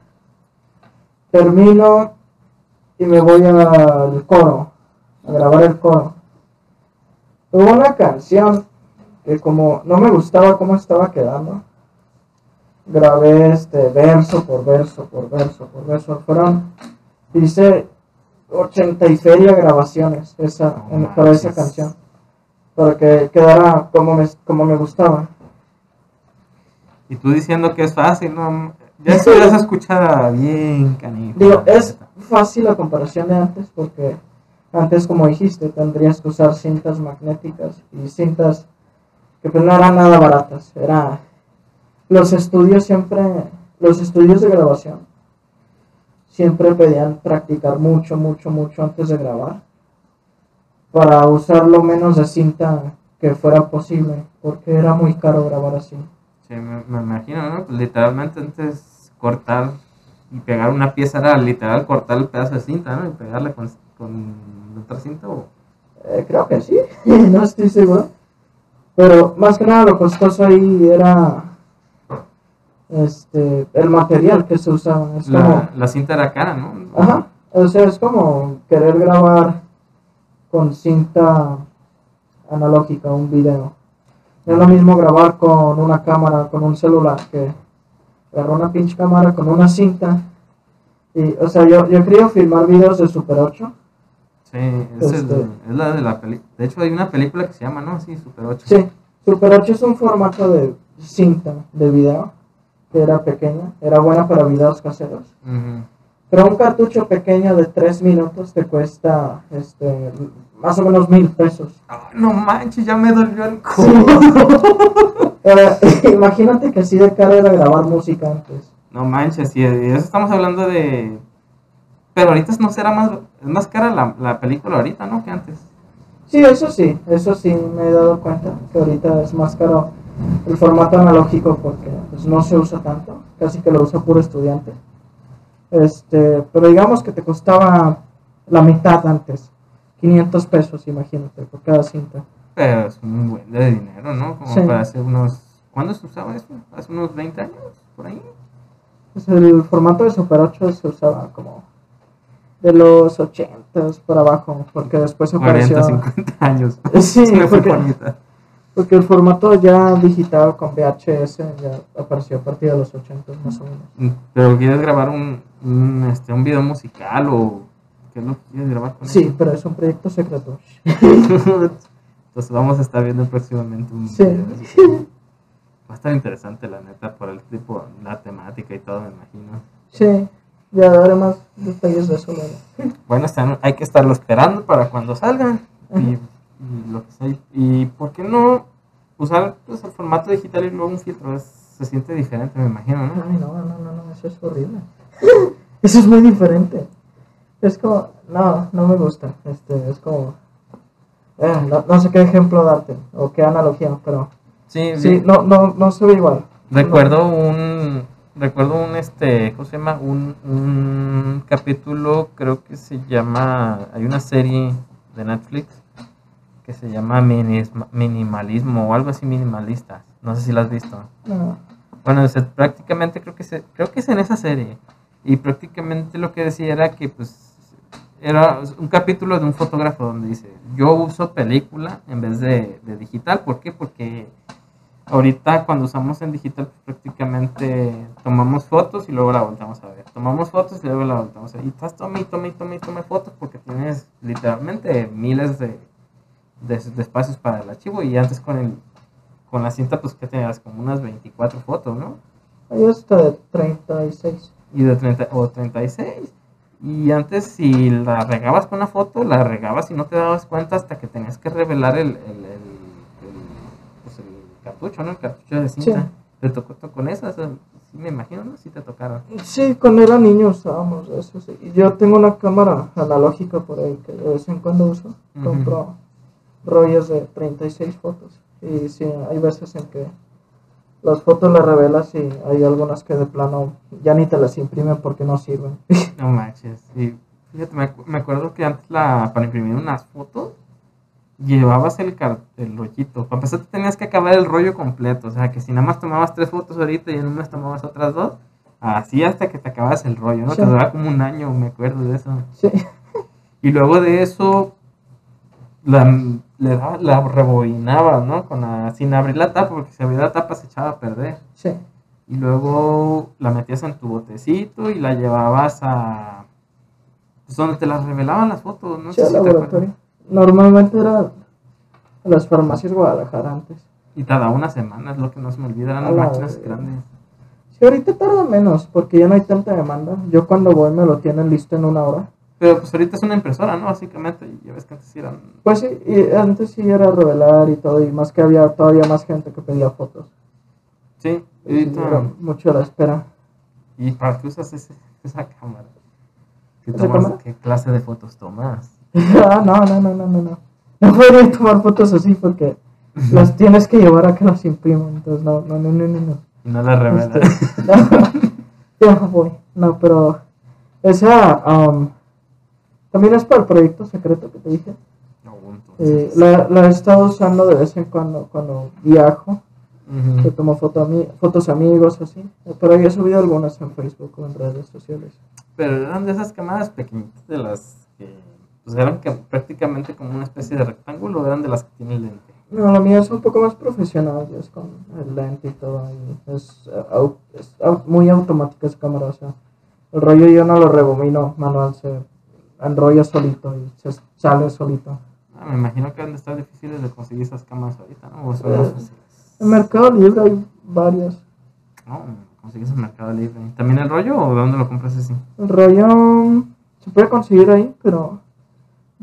Termino y me voy al coro, a grabar el coro. Hubo una canción que como no me gustaba cómo estaba quedando, grabé este verso por verso, por verso, por verso. Fueron, hice 80 y feria grabaciones esa, en- para esa canción, para que quedara como me, como me gustaba. Y tú diciendo que es fácil, ¿no? Ya ya se escucha bien, canijo. Digo, es fácil la comparación de antes porque antes, como dijiste, tendrías que usar cintas magnéticas y cintas que pues no eran nada baratas. Era los estudios siempre, los estudios de grabación siempre pedían practicar mucho, mucho, mucho antes de grabar para usar lo menos de cinta que fuera posible porque era muy caro grabar así. Sí, me, me imagino, ¿no? Pues literalmente antes cortar y pegar una pieza era literal cortar el pedazo de cinta, ¿no? Y pegarla con, con otra cinta o... Eh, creo que sí, [laughs] no estoy seguro. Pero más que nada lo costoso ahí era este el material que se usaba. Es La, la cinta era cara, ¿no? ajá, o sea, es como querer grabar con cinta analógica un video. No es lo mismo grabar con una cámara, con un celular, que agarrar una pinche cámara con una cinta. Y, o sea, yo, yo querido filmar videos de Super 8 Sí, es, el- Este- es la de la película. De hecho, hay una película que se llama, ¿no? Sí, Super 8. Sí, Super 8 es un formato de cinta de video que era pequeña, era buena para videos caseros. Pero un cartucho pequeño de 3 minutos te cuesta este, más o menos mil pesos. Ay, no manches, ya me dolió el codo. [laughs] Eh, [laughs] imagínate que así de caro era grabar música antes. No manches, y eso estamos hablando de... Pero ahorita no será más... Es más cara la, la película ahorita, ¿no? Que antes. Sí, eso sí, eso sí me he dado cuenta que ahorita es más caro el formato analógico porque pues, no se usa tanto, casi que lo usa puro estudiante. Este, pero digamos que te costaba la mitad antes, 500 pesos, imagínate, por cada cinta. Pero es un buen de dinero, ¿no? Como Sí. para hace unos... ¿Cuándo se usaba eso? ¿Hace unos 20 años? ¿Por ahí? Pues el formato de Super 8 se usaba como de los 80 para abajo, porque después apareció... 40, 50 años. [laughs] Sí, porque- por. Porque el formato ya digital con VHS ya apareció a partir de los 80 más o menos. Pero quieres grabar un, un, este, un video musical o... ¿Qué es lo que quieres grabar con Sí, pero es un proyecto secreto. eso? Entonces vamos a estar viendo próximamente un Sí. video de eso. Va a estar interesante, la neta, por el tipo, la temática y todo, me imagino. Sí, ya daré más detalles de eso luego. Bueno, están, hay que estarlo esperando para cuando salga. Y, y lo que sea. Y por qué no usar pues, el formato digital y luego un filtro. Es- se siente diferente, me imagino, ¿no? Ay, no, no, no, no, eso es horrible. [laughs] Eso es muy diferente. Es como, no, no me gusta. Este, es como, eh, no, no sé qué ejemplo darte o qué analogía, pero Sí, sí, no, no, no se ve igual. recuerdo un, recuerdo un, este, ¿cómo se llama? Un, un capítulo, creo que se llama, hay una serie de Netflix que se llama Minimalismo o algo así minimalista. No sé si la has visto. No. Bueno, o sea, prácticamente creo que, se, creo que es en esa serie. Y prácticamente lo que decía era que pues era un capítulo de un fotógrafo donde dice, yo uso película en vez de, de digital. ¿Por qué? Porque ahorita cuando usamos en digital pues, prácticamente tomamos fotos y luego la volteamos a ver. Tomamos fotos y luego la volteamos a ver. Y estás tome y tome y tome y tome fotos porque tienes literalmente miles de, de, de espacios para el archivo. Y antes con el con la cinta pues que tenías como unas 24 fotos, ¿no? Ahí está de 36. y de 30 o 36. Y antes si la regabas con una foto, la regabas y no te dabas cuenta hasta que tenías que revelar el, el, el cartucho, ¿no? El cartucho de cinta. Sí. ¿Te tocó to- con esas? Sí, me imagino, ¿no? Sí te tocaron. Sí, cuando era niño usábamos eso. Sí. Y yo tengo una cámara analógica por ahí que de vez en cuando uso. Ujú. Compro rollos de 36 fotos. Y sí, hay veces en que las fotos las revelas y hay algunas que de plano ya ni te las imprimen porque no sirven. [laughs] No manches. Y fíjate, me acuerdo que antes la, para imprimir unas fotos, llevabas el, el rollito. Para empezar, te tenías que acabar el rollo completo. O sea, que si nada más tomabas tres fotos ahorita y en un mes tomabas otras dos, así hasta que te acabas el rollo, ¿no? Sí. Te duraba como un año, me acuerdo de eso. sí, Y luego de eso, la, le daba- la rebobinabas, ¿no? Con la, sin abrir la tapa, porque si abría la tapa se echaba a perder. sí. Y luego la metías en tu botecito y la llevabas a. Pues donde te las revelaban las fotos, ¿no? Sí, sé si laboratorio. Normalmente era a las farmacias Guadalajara antes. Y daba una semana, es lo que no se me olvida, eran A la máquinas grandes. Sí, ahorita tarda menos porque ya no hay tanta demanda. Yo cuando voy me lo tienen listo en una hora. Pero pues ahorita es una impresora, ¿no? Básicamente, y ya ves que antes eran. Pues sí, y antes sí era revelar y todo, y más que había todavía más gente que pedía fotos. Sí, y Y era mucho la espera. ¿Y para qué usas ese- esa cámara? ¿Qué, ¿Esa tomas- cámara? ¿Qué clase de fotos tomas? Ah, [laughs] no, no, no, no, no, no. No podría tomar fotos así porque las tienes que llevar a que las impriman. Entonces, no, no, no, no, no. no. No la revelas. Este, no, [laughs] ya voy. No, pero esa um, también es para el proyecto secreto que te dije. No, Eh, la, la he estado usando de vez en cuando cuando viajo. Ujú. que tomo foto a mí, fotos amigos, así. Pero había subido algunas en Facebook o en redes sociales. Pero eran de esas cámaras pequeñitas de las que pues eran que prácticamente como una especie de rectángulo, eran de las que tienen lente. No, la mía es un poco más profesional, ya es con el lente y todo. y es, eh, es muy automática esa cámara, o sea, el rollo yo no lo rebobino manual, se enrolla solito y se sale solito. Ah, me imagino que han de estar difíciles de conseguir esas cámaras ahorita, ¿no? O son Eh, más. En Mercado Libre hay varias. No, consigues en Mercado Libre. ¿También el rollo o de dónde lo compras así? El rollo se puede conseguir ahí, pero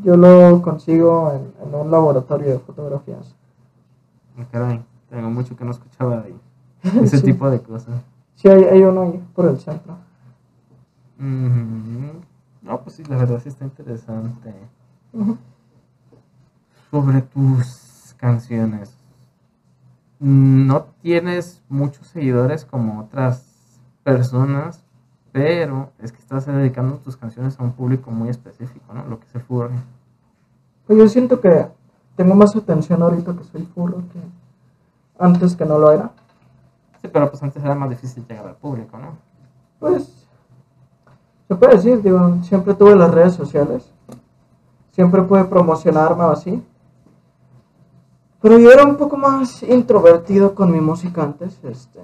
yo lo consigo en, en un laboratorio de fotografías. Ah, Caray, tengo mucho que no escuchaba de ahí. [laughs] Ese Sí. tipo de cosas. Sí, hay, hay uno ahí por el centro. Ujú. No, pues sí, la verdad sí está interesante. Sobre tus canciones. No tienes muchos seguidores como otras personas, pero es que estás dedicando tus canciones a un público muy específico, ¿no? Lo que es el furry. Pues yo siento que tengo más atención ahorita que soy furro que antes que no lo era. Sí, pero pues antes era más difícil llegar al público, ¿no? Pues se puede decir, digo, siempre tuve las redes sociales, siempre pude promocionarme o así. Pero yo era un poco más introvertido con mi música antes, este,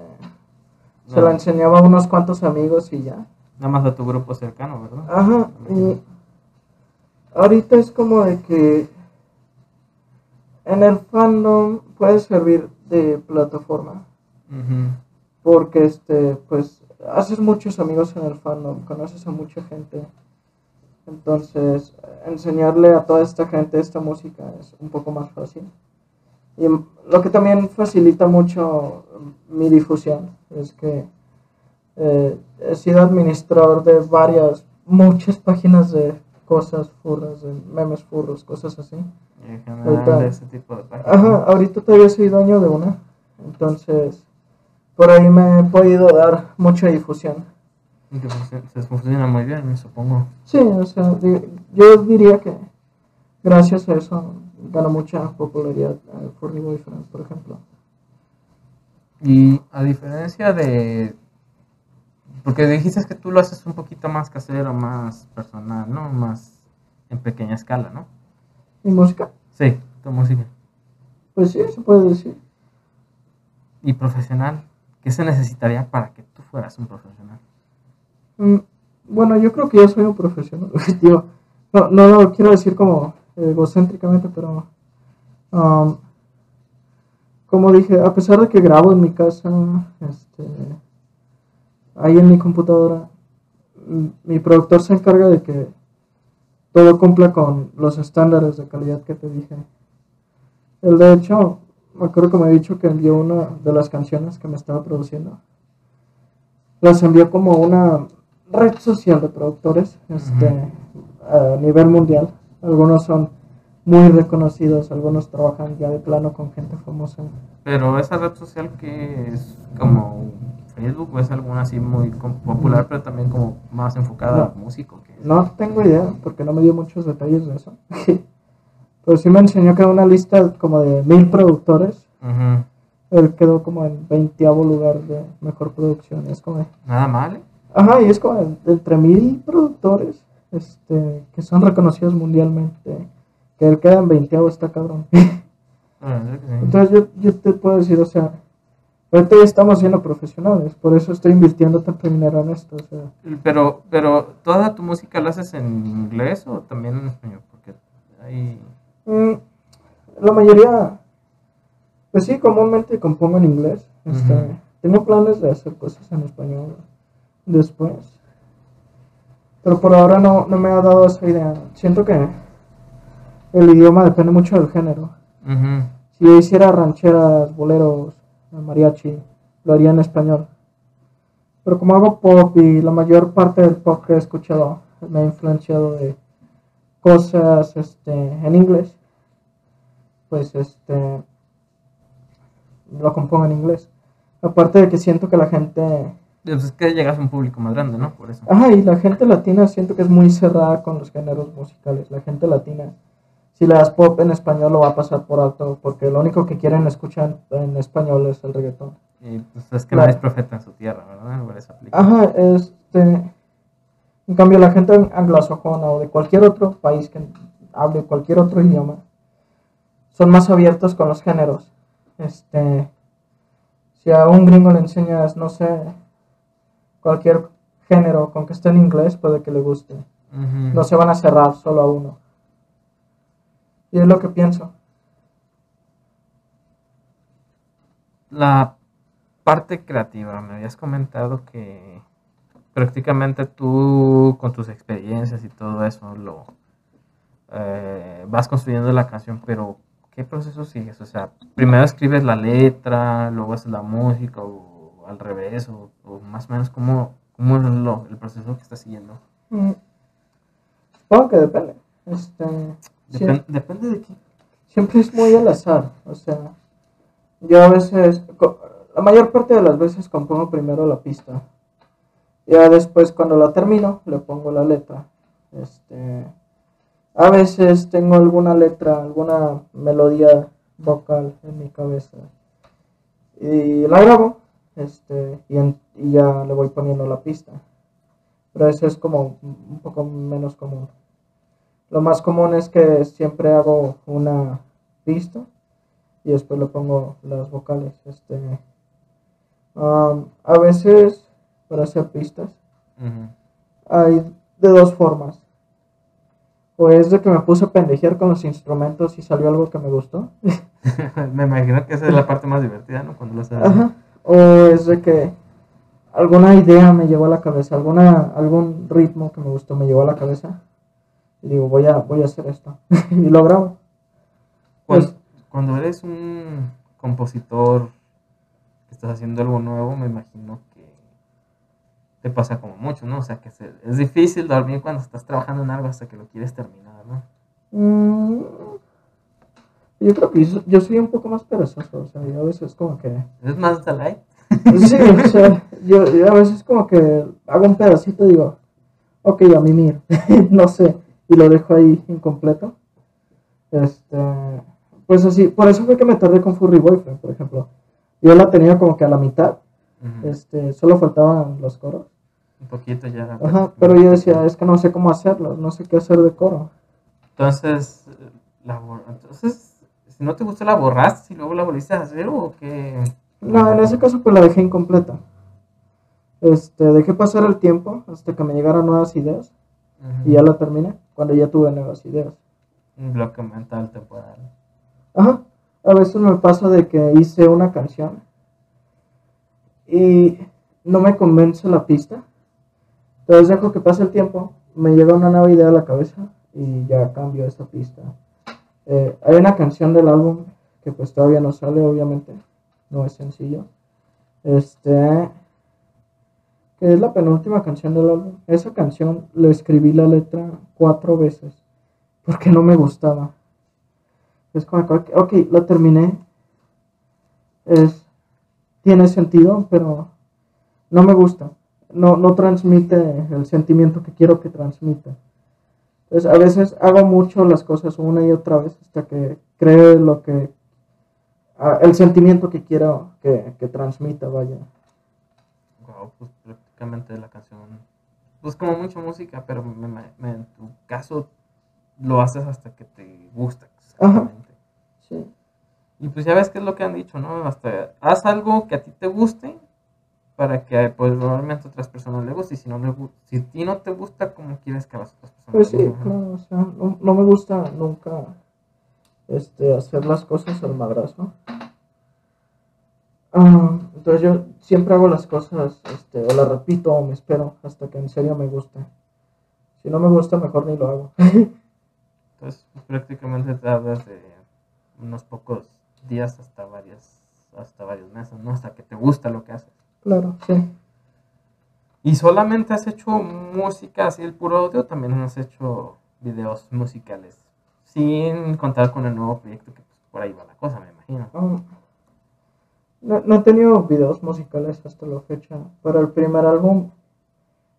se la enseñaba a unos cuantos amigos y ya. Nada más a tu grupo cercano, ¿verdad? Ajá, y ahorita es como de que en el fandom puede servir de plataforma, Ujú. porque este, pues, haces muchos amigos en el fandom, conoces a mucha gente, entonces enseñarle a toda esta gente esta música es un poco más fácil. Y lo que también facilita mucho mi difusión es que eh, he sido administrador de varias, muchas páginas de cosas furras, de memes furros, cosas así. En general, Ahorita- de ese tipo de páginas. Ajá, ahorita todavía soy dueño de una, entonces por ahí me he podido dar mucha difusión. Y que func- se funciona muy bien, supongo. Sí, o sea, yo diría que gracias a eso ganó mucha popularidad eh, Furry Boyfriend, por ejemplo. Y a diferencia de... Porque dijiste que tú lo haces un poquito más casero, más personal, ¿no? Más en pequeña escala, ¿no? ¿Y música? Sí, tu música. Pues sí, se puede decir. Y profesional, ¿qué se necesitaría para que tú fueras un profesional? Mm, Bueno, yo creo que yo soy un profesional. [laughs] Digo, no, no lo quiero decir como egocéntricamente, pero um, como dije, a pesar de que grabo en mi casa, este, ahí en mi computadora, mi productor se encarga de que todo cumpla con los estándares de calidad que te dije. Él de hecho, me acuerdo que me ha dicho que envió una de las canciones que me estaba produciendo. Las envió como una red social de productores este, a nivel mundial. Algunos son muy reconocidos, algunos trabajan ya de plano con gente famosa. Pero esa red social que es como Facebook o es alguna así muy popular, pero también como más enfocada a músico. Que No tengo idea, porque no me dio muchos detalles de eso. [laughs] Pero sí me enseñó que una lista como de mil productores, él quedó como en 20 lugar de mejor producción. Es como, de- Nada mal, ¿eh? ajá, y es como de entre mil productores este, que son reconocidos mundialmente, que él queda en 20 está cabrón. [laughs] Sí. Entonces yo, yo te puedo decir, o sea, ahorita ya estamos siendo profesionales, por eso estoy invirtiendo tanto dinero en esto. O sea, Pero, pero, ¿toda tu música la haces en inglés o también en español? Porque hay... mm, la mayoría, pues sí, comúnmente compongo en inglés. Este, Ujú. Tengo planes de hacer cosas en español después. Pero por ahora no, no me ha dado esa idea. Siento que el idioma depende mucho del género. Si yo hiciera rancheras, boleros, mariachi, lo haría en español. Pero como hago pop y la mayor parte del pop que he escuchado me ha influenciado de cosas este, en inglés, pues este lo compongo en inglés. Aparte de que siento que la gente, Pues es que llegas a un público más grande, ¿no? Por eso. ajá, y la gente latina siento que es muy cerrada con los géneros musicales. La gente latina, si le das pop en español lo va a pasar por alto, porque lo único que quieren escuchar en español es el reggaetón. Y pues es que nadie es profeta en su tierra, ¿verdad? Aplica. Ajá, este. En cambio, la gente anglosajona o de cualquier otro país que hable cualquier otro idioma son más abiertos con los géneros. Este. Si a un gringo le enseñas, no sé, cualquier género con que esté en inglés, puede que le guste. No se van a cerrar solo a uno. Y es lo que pienso. La parte creativa, me habías comentado que prácticamente tú con tus experiencias y todo eso lo eh, vas construyendo la canción, pero ¿qué proceso sigues? O sea, primero escribes la letra, luego haces la música o al revés, o, o más o menos cómo, cómo es lo- el proceso que estás siguiendo. Mm. Supongo que depende. Este, sí. Depende de qué. siempre es muy al azar. O sea, yo a veces, la mayor parte de las veces compongo primero la pista. Ya después, cuando la termino, le pongo la letra. Este, a veces tengo alguna letra, alguna melodía vocal en mi cabeza. Y la grabo. Este, y, en- y ya le voy poniendo la pista. Pero eso es como un poco menos común. Lo más común es que siempre hago una pista y después le pongo las vocales. Este, um, a veces, para hacer pistas, hay de dos formas. O es de que me puse a pendejear con los instrumentos y salió algo que me gustó. [laughs] me imagino que esa es la parte más divertida, ¿no? Cuando lo haces. Ajá. O es de que alguna idea me llegó a la cabeza, alguna, algún ritmo que me gustó me llegó a la cabeza. Y digo, voy a, voy a hacer esto. [laughs] y lo grabo. Cuando, Pues- cuando eres un compositor que estás haciendo algo nuevo, me imagino que te pasa como mucho, ¿no? O sea, que se- es difícil dormir cuando estás trabajando en algo hasta que lo quieres terminar, ¿no? Mm, yo creo que yo, yo soy un poco más perezoso, o sea, yo a veces como que... Es más de light. Sí, o sea, yo, yo a veces como que hago un pedacito y digo, ok, a mimir, [laughs] no sé, y lo dejo ahí incompleto. Este, pues así, por eso fue que me tardé con Furry Boyfriend, por ejemplo. Yo la tenía como que a la mitad, este, solo faltaban los coros. Un poquito ya. Ajá, pero yo decía, es que no sé cómo hacerlo, no sé qué hacer de coro. Entonces, eh, la entonces, si no te gustó, ¿la borraste y luego la volviste a hacer o qué? No, en ese caso pues la dejé incompleta. Este, dejé pasar el tiempo hasta que me llegaran nuevas ideas y ya la terminé cuando ya tuve nuevas ideas. Un bloque mental temporal. Ajá, a veces me pasa de que hice una canción y no me convence la pista. Entonces dejo que pase el tiempo, me llega una nueva idea a la cabeza y ya cambio esa pista. Eh, hay una canción del álbum que pues todavía no sale, obviamente, no es sencillo. Este, que es la penúltima canción del álbum. Esa canción le escribí la letra cuatro veces porque no me gustaba. Es como, ok, lo terminé. Es, tiene sentido, pero no me gusta. No, no transmite el sentimiento que quiero que transmita. Entonces, a veces hago mucho las cosas una y otra vez hasta que cree lo que. ah, el sentimiento que quiero que, que transmita, vaya. Wow, pues prácticamente la canción. Pues como mucha música, pero me- me- me- en tu caso lo haces hasta que te gusta. exactamente. Sí. Y pues ya ves qué es lo que han dicho, ¿no? Hasta haz algo que a ti te guste para que pues probablemente a otras personas le guste. Y si no le si a ti no te gusta, ¿cómo quieres que a las otras personas Pues sí, claro, o sea, no, no me gusta nunca este, hacer las cosas al madrazo. Ah, entonces yo siempre hago las cosas, este, o las repito o me espero hasta que en serio me guste. Si no me gusta, mejor ni lo hago. Entonces, pues, prácticamente tardas de unos pocos días hasta varias, hasta varios meses, ¿no? Hasta que te gusta lo que haces. Claro, sí. ¿Y solamente has hecho música así el puro audio? También has hecho videos musicales. Sin contar con el nuevo proyecto que pues, por ahí va la cosa, me imagino. Um, no, no he tenido videos musicales hasta la fecha. Para el primer álbum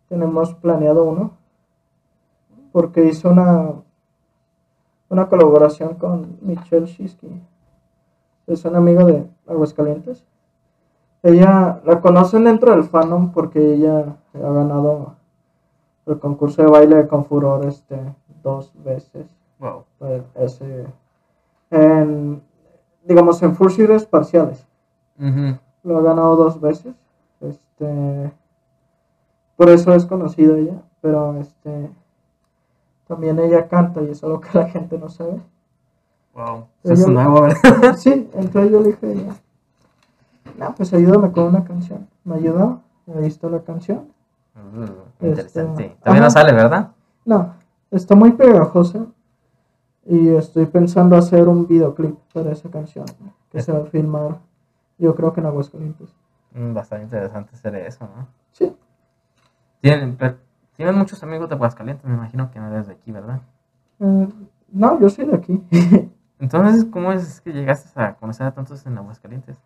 tenemos planeado uno. Porque hice una, una colaboración con Michelle Shisky. Es una amiga de Aguascalientes. Ella la conocen dentro del fandom porque ella ha ganado el concurso de baile con furor este, dos veces Wow. pues, ese, en, digamos, en full series parciales. Ujú. Lo ha ganado dos veces. Este, por eso es conocido ella, pero este, también ella canta y es algo que la gente no sabe. Wow. Eso es yo- nuevo, ¿verdad? [laughs] Sí, entonces yo le dije no, pues ayúdame con una canción. Me ayudó, ahí está la canción. Uh, interesante. Este, Todavía no ajá. sale, ¿verdad? No, está muy pegajosa y estoy pensando hacer un videoclip para esa canción que se va a filmar, yo creo que en Aguascalientes. Mm, Bastante interesante hacer eso, ¿no? Sí, tienen muchos amigos de Aguascalientes, me imagino que no eres de aquí, ¿verdad? eh, no, yo soy de aquí. [laughs] Entonces, ¿cómo es que llegaste a conocer a tantos en Aguascalientes?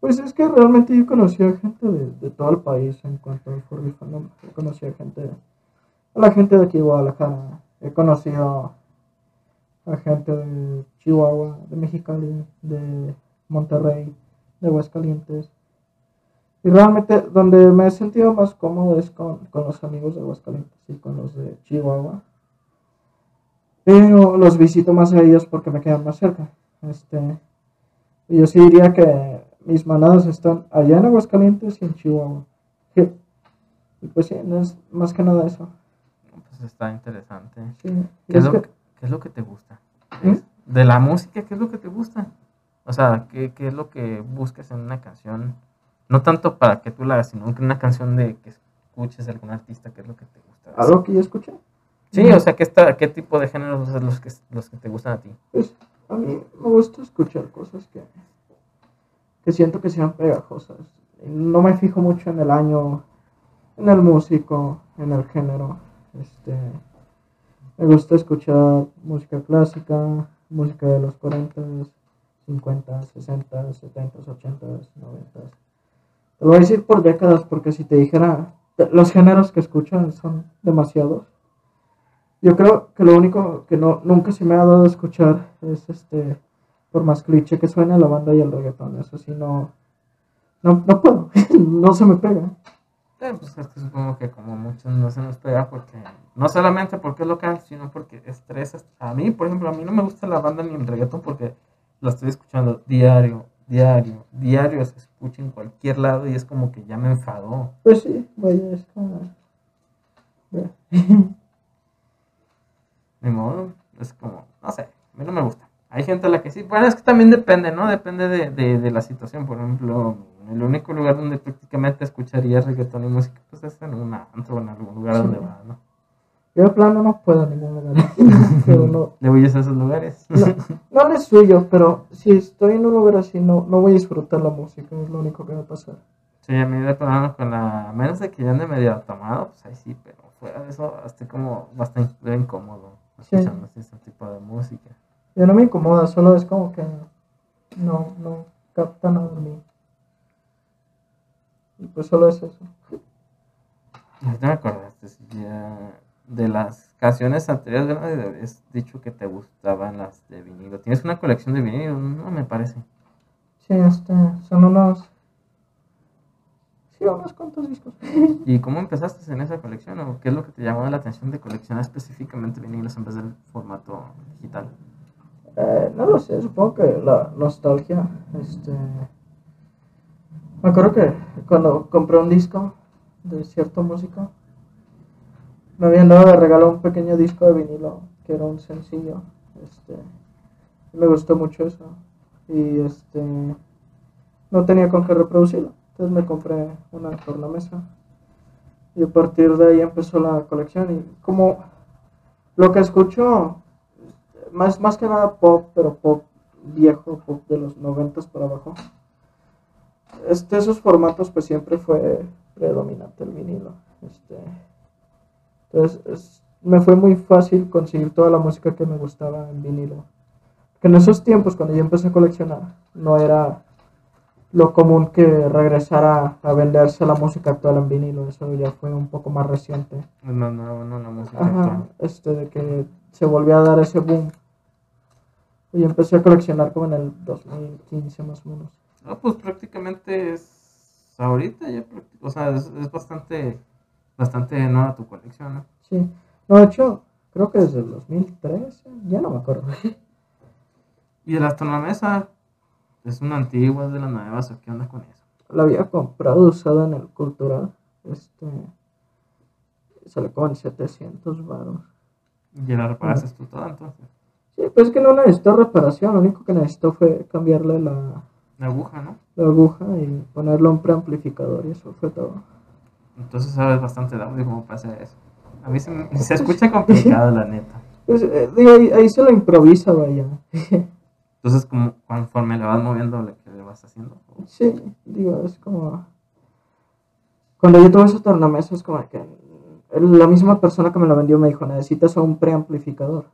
Pues es que realmente yo conocí a gente de, todo el país en cuanto al furry fandom. Yo conocí a gente, a la gente de aquí de Guadalajara, he conocido a gente de Chihuahua, de Mexicali, de Monterrey, de Aguascalientes. Y realmente donde me he sentido más cómodo es con, los amigos de Aguascalientes y con los de Chihuahua. Pero los visito más a ellos porque me quedan más cerca. Este, yo sí diría que mis manadas están allá en Aguascalientes y en Chihuahua. Sí. Y pues sí, no es más que nada eso. Pues está interesante. Sí. ¿Qué es, lo, que- qué es lo que te gusta? ¿Mm? De la música, ¿qué es lo que te gusta? O sea, ¿qué, qué es lo que buscas en una canción? No tanto para que tú la hagas, sino que una canción de que escuches de algún artista, ¿qué es lo que te gusta? algo que yo escuché. Sí, o sea, ¿qué, está, ¿qué tipo de géneros son los que, los que te gustan a ti? Pues a mí me gusta escuchar cosas que, que siento que sean pegajosas. No me fijo mucho en el año en el músico, en el género. Este, me gusta escuchar música clásica, música de los 40, 50, 60, 70, 80, 90. Te lo voy a decir por décadas porque si te dijera los géneros que escuchan son demasiados. Yo creo que lo único que no nunca se me ha dado a escuchar es este por más cliché que suene la banda y el reggaetón, eso sí no no, no puedo, [laughs] no se me pega. Eh, pues es que supongo que como muchos no se nos pega porque, no solamente porque es local, sino porque estresa. A mí, por ejemplo, a mí no me gusta la banda ni el reggaetón porque la estoy escuchando diario, diario, diario, se escucha en cualquier lado y es como que ya me enfadó. Pues sí, vaya, es como... [laughs] Ni modo, es como, no sé, a mí no me gusta. Hay gente a la que sí, bueno, es que también depende, ¿no? Depende de, de, de la situación, por ejemplo el único lugar donde prácticamente escucharía reggaetón y música, pues es en un antro o en algún lugar donde va, ¿no? Yo de plano no puedo en ningún lugar. [laughs] no, ¿Le huyes a esos lugares? no, no les suyo, pero si estoy en un lugar así, no, no voy a disfrutar la música, es lo único que va a pasar. Sí, a mí de plano con la... menos de que ya ande medio tomado, pues ahí sí, pero fuera de eso estoy como bastante incómodo escuchando ese tipo de música. Yo no me incomoda, solo es como que no, no capta nada de mí. Y pues solo es eso. No me acordaste ya de las canciones anteriores, habías dicho que te gustaban las de vinilo. ¿Tienes una colección de vinilo? No me parece. Sí, este, son unos... Sí, unos cuantos discos. [laughs] ¿Y cómo empezaste en esa colección? ¿O qué es lo que te llamó la atención de coleccionar específicamente vinilos en vez del formato digital? Eh, no lo sé, supongo que la nostalgia, este me acuerdo que cuando compré un disco de cierta música, me habían dado de regalo un pequeño disco de vinilo, que era un sencillo. Este, me gustó mucho eso. Y este no tenía con qué reproducirlo. Entonces me compré una tornamesa. Y a partir de ahí empezó la colección. Y como lo que escucho, más, más que nada pop, pero pop viejo, pop de los noventas para abajo este, esos formatos pues siempre fue predominante el vinilo. Este, entonces me fue muy fácil conseguir toda la música que me gustaba en vinilo. Que en esos tiempos cuando yo empecé a coleccionar no era lo común que regresara a venderse la música actual en vinilo, eso ya fue un poco más reciente. No, no, no, la música actual. Este, de que se volvió a dar ese boom. Y empecé a coleccionar como en el 2015 más o menos. No, pues prácticamente es ahorita ya, o sea, es, bastante, bastante nueva tu colección, ¿no? Sí. No, de hecho, creo que desde el 2013, ya no me acuerdo. [laughs] ¿Y el mesa ¿Es una antigua, es de las nuevas o qué onda con eso? La había comprado usada en el cultural. Este. Sale como en 700 baros. ¿Y la reparaste tú toda entonces? Sí, pues es que no necesitó reparación. Lo único que necesitó fue cambiarle la, la aguja, ¿no? La aguja y ponerlo a un preamplificador y eso fue todo. Entonces sabes bastante de audio cómo pasa eso. A mí se, se escucha complicado, la [laughs] neta. Pues, eh, digo, ahí, se lo improvisa, vaya. [laughs] Entonces, como conforme le vas moviendo, ¿le, le vas haciendo? Sí, digo, es como... Cuando yo tuve ese tornamesa, es como que la misma persona que me lo vendió me dijo, necesitas un preamplificador.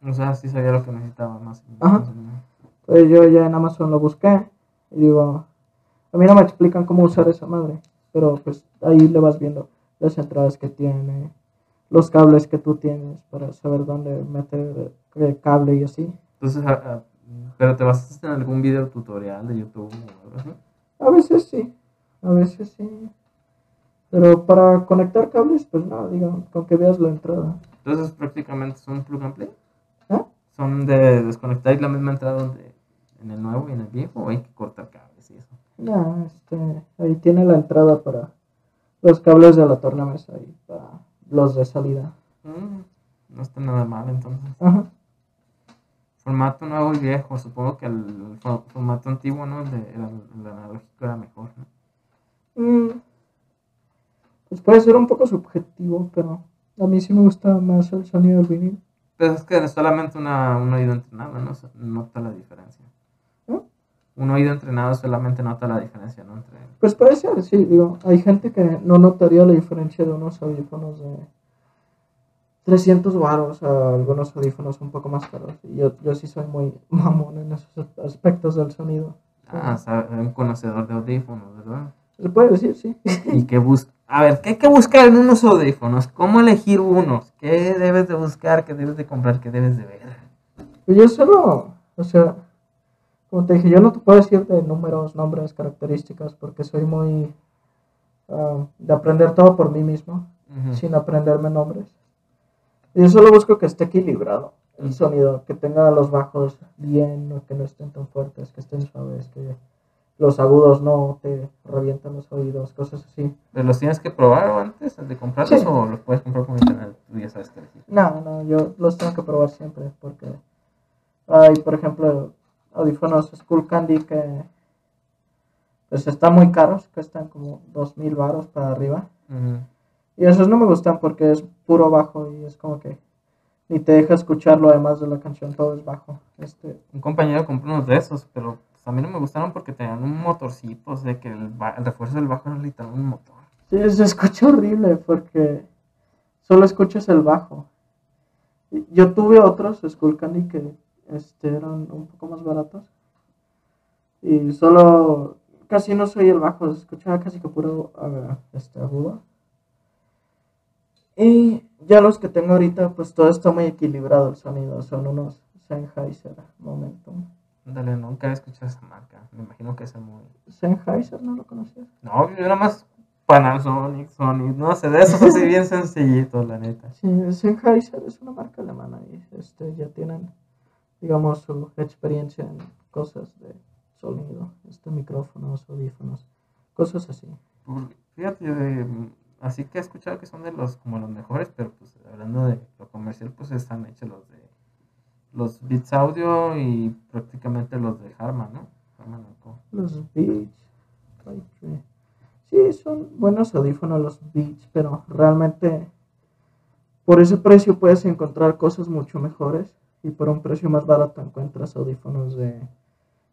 O sea, sí sabía lo que necesitaba más. Ajá. Entonces yo ya en Amazon lo busqué y digo, a mí no me explican cómo usar esa madre, pero pues ahí le vas viendo las entradas que tiene, los cables que tú tienes para saber dónde meter el cable y así. Entonces, ah, ¿pero te vas en algún video tutorial de YouTube o algo así? A veces sí, a veces sí. Pero para conectar cables, pues no, digo, con que veas la entrada. Entonces prácticamente son plug and play. ¿Eh? Son de desconectar la misma entrada donde en el nuevo y en el viejo o hay que cortar cables y eso? No, este, ahí tiene la entrada para los cables de la tornamesa y para los de salida. Mm, no está nada mal entonces. Ajá. Formato nuevo y viejo, supongo que el formato antiguo, ¿no? El, de, el, analógico era mejor, ¿no? Mm, pues puede ser un poco subjetivo, pero a mí sí me gusta más el sonido del vinil. Pero es que solamente una, un oído entrenado, ¿no? Nota la diferencia. un oído entrenado solamente nota la diferencia, ¿no? Entre... Pues puede ser, sí, digo, hay gente que no notaría la diferencia de unos audífonos de 300 varos a algunos audífonos un poco más caros. Y yo, yo sí soy muy [laughs] mamón en esos aspectos del sonido. Ah, sabe- un conocedor de audífonos, ¿verdad? Se puede decir, sí. [laughs] Y que bus A ver, ¿qué hay que buscar en unos audífonos? ¿Cómo elegir unos? ¿Qué debes de buscar? ¿Qué debes de comprar? ¿Qué debes de ver? Pues yo solo, o sea, como te dije, yo no te puedo decir de números, nombres, características, porque soy muy ah, de aprender todo por mí mismo, sin aprenderme nombres. Yo solo busco que esté equilibrado el sonido, que tenga los bajos bien, o que no estén tan fuertes, que estén suaves, que los agudos no te revientan los oídos, cosas así. ¿Pero los tienes que probar antes de comprarlos Sí. o los puedes comprar por internet? Tú ya sabes qué elegir. No, no, yo los tengo que probar siempre porque hay, por ejemplo, audífonos Skull Candy que pues están muy caros, cuestan como dos mil baros para arriba. Y esos no me gustan porque es puro bajo y es como que ni te deja escucharlo además de la canción, todo es bajo. Este, Un compañero compró unos de esos, pero pues, a mí no me gustaron porque tenían un motorcito, o sea que el, el refuerzo del bajo era literal un motor. sí, se escucha horrible porque solo escuchas el bajo. Yo tuve otros Skull Candy que este, eran un poco más baratos. Y solo casi no soy el bajo, se escuchaba casi que puro ah, este, agudo. Y ya los que tengo ahorita, pues todo está muy equilibrado el sonido. Son unos Sennheiser Momentum. Dale, nunca he escuchado esa marca. Me imagino que es muy... Sennheiser, ¿no lo conocías? No, yo nada más Panasonic, Sony, no sé, de esos así bien sencillitos, la neta. Sí, Sennheiser es una marca alemana y este, ya tienen, digamos, su experiencia en cosas de sonido, este, micrófonos, audífonos, cosas así. Fíjate, de- así que he escuchado que son de los como los mejores, pero pues hablando de lo comercial, pues están hechos los de los Beats Audio y prácticamente los de Harman, ¿no? Harman. Los Beats. Sí, son buenos audífonos los Beats, pero realmente por ese precio puedes encontrar cosas mucho mejores y por un precio más barato encuentras audífonos de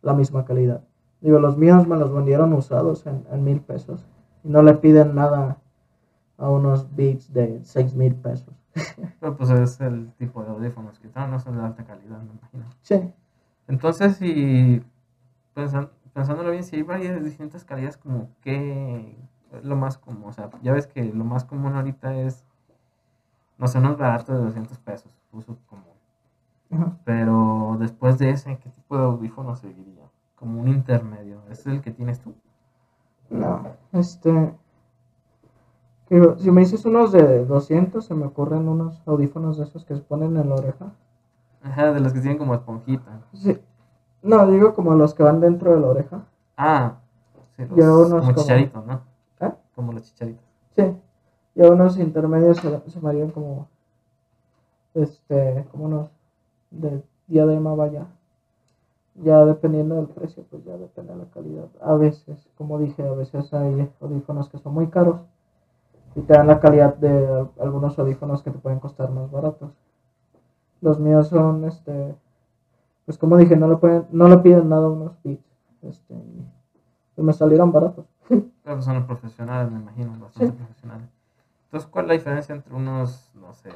la misma calidad. Digo, los míos me los vendieron usados en, en mil pesos y no le piden nada a unos Beats de seis mil pesos. [laughs] Pero pues es el tipo de audífonos que están, no son de alta calidad, me imagino. Sí, Entonces, si pensan- pensándolo bien, si hay varias distintas calidades, como es lo más común, o sea, ya ves que lo más común ahorita es, no sé, unos baratos de 200 pesos, uso común. ajá. Pero después de ese, ¿qué tipo de audífono seguiría? Como un intermedio. ¿Ese es el que tienes tú? No, este. Que si me dices unos de 200, se me ocurren unos audífonos de esos que se ponen en la oreja. Ajá, de los que tienen como esponjita. Sí. No, digo como los que van dentro de la oreja. Ah, sí, los, unos como como- chicharitos, ¿no? ¿Eh? Como los chicharitos. Sí. Y a unos intermedios se, se me harían como. Este. Como unos. De diadema, vaya. Ya dependiendo del precio, pues ya depende de la calidad. A veces, como dije, a veces hay audífonos que son muy caros. Y te dan la calidad de al- algunos audífonos que te pueden costar más baratos. Los míos son, este. Pues como dije, no le, pueden, no le piden nada a unos beats. Este. pues me salieron baratos. [laughs] Pero son los profesionales, me imagino, bastante Sí. profesionales. Entonces, ¿cuál es la diferencia entre unos, no sé,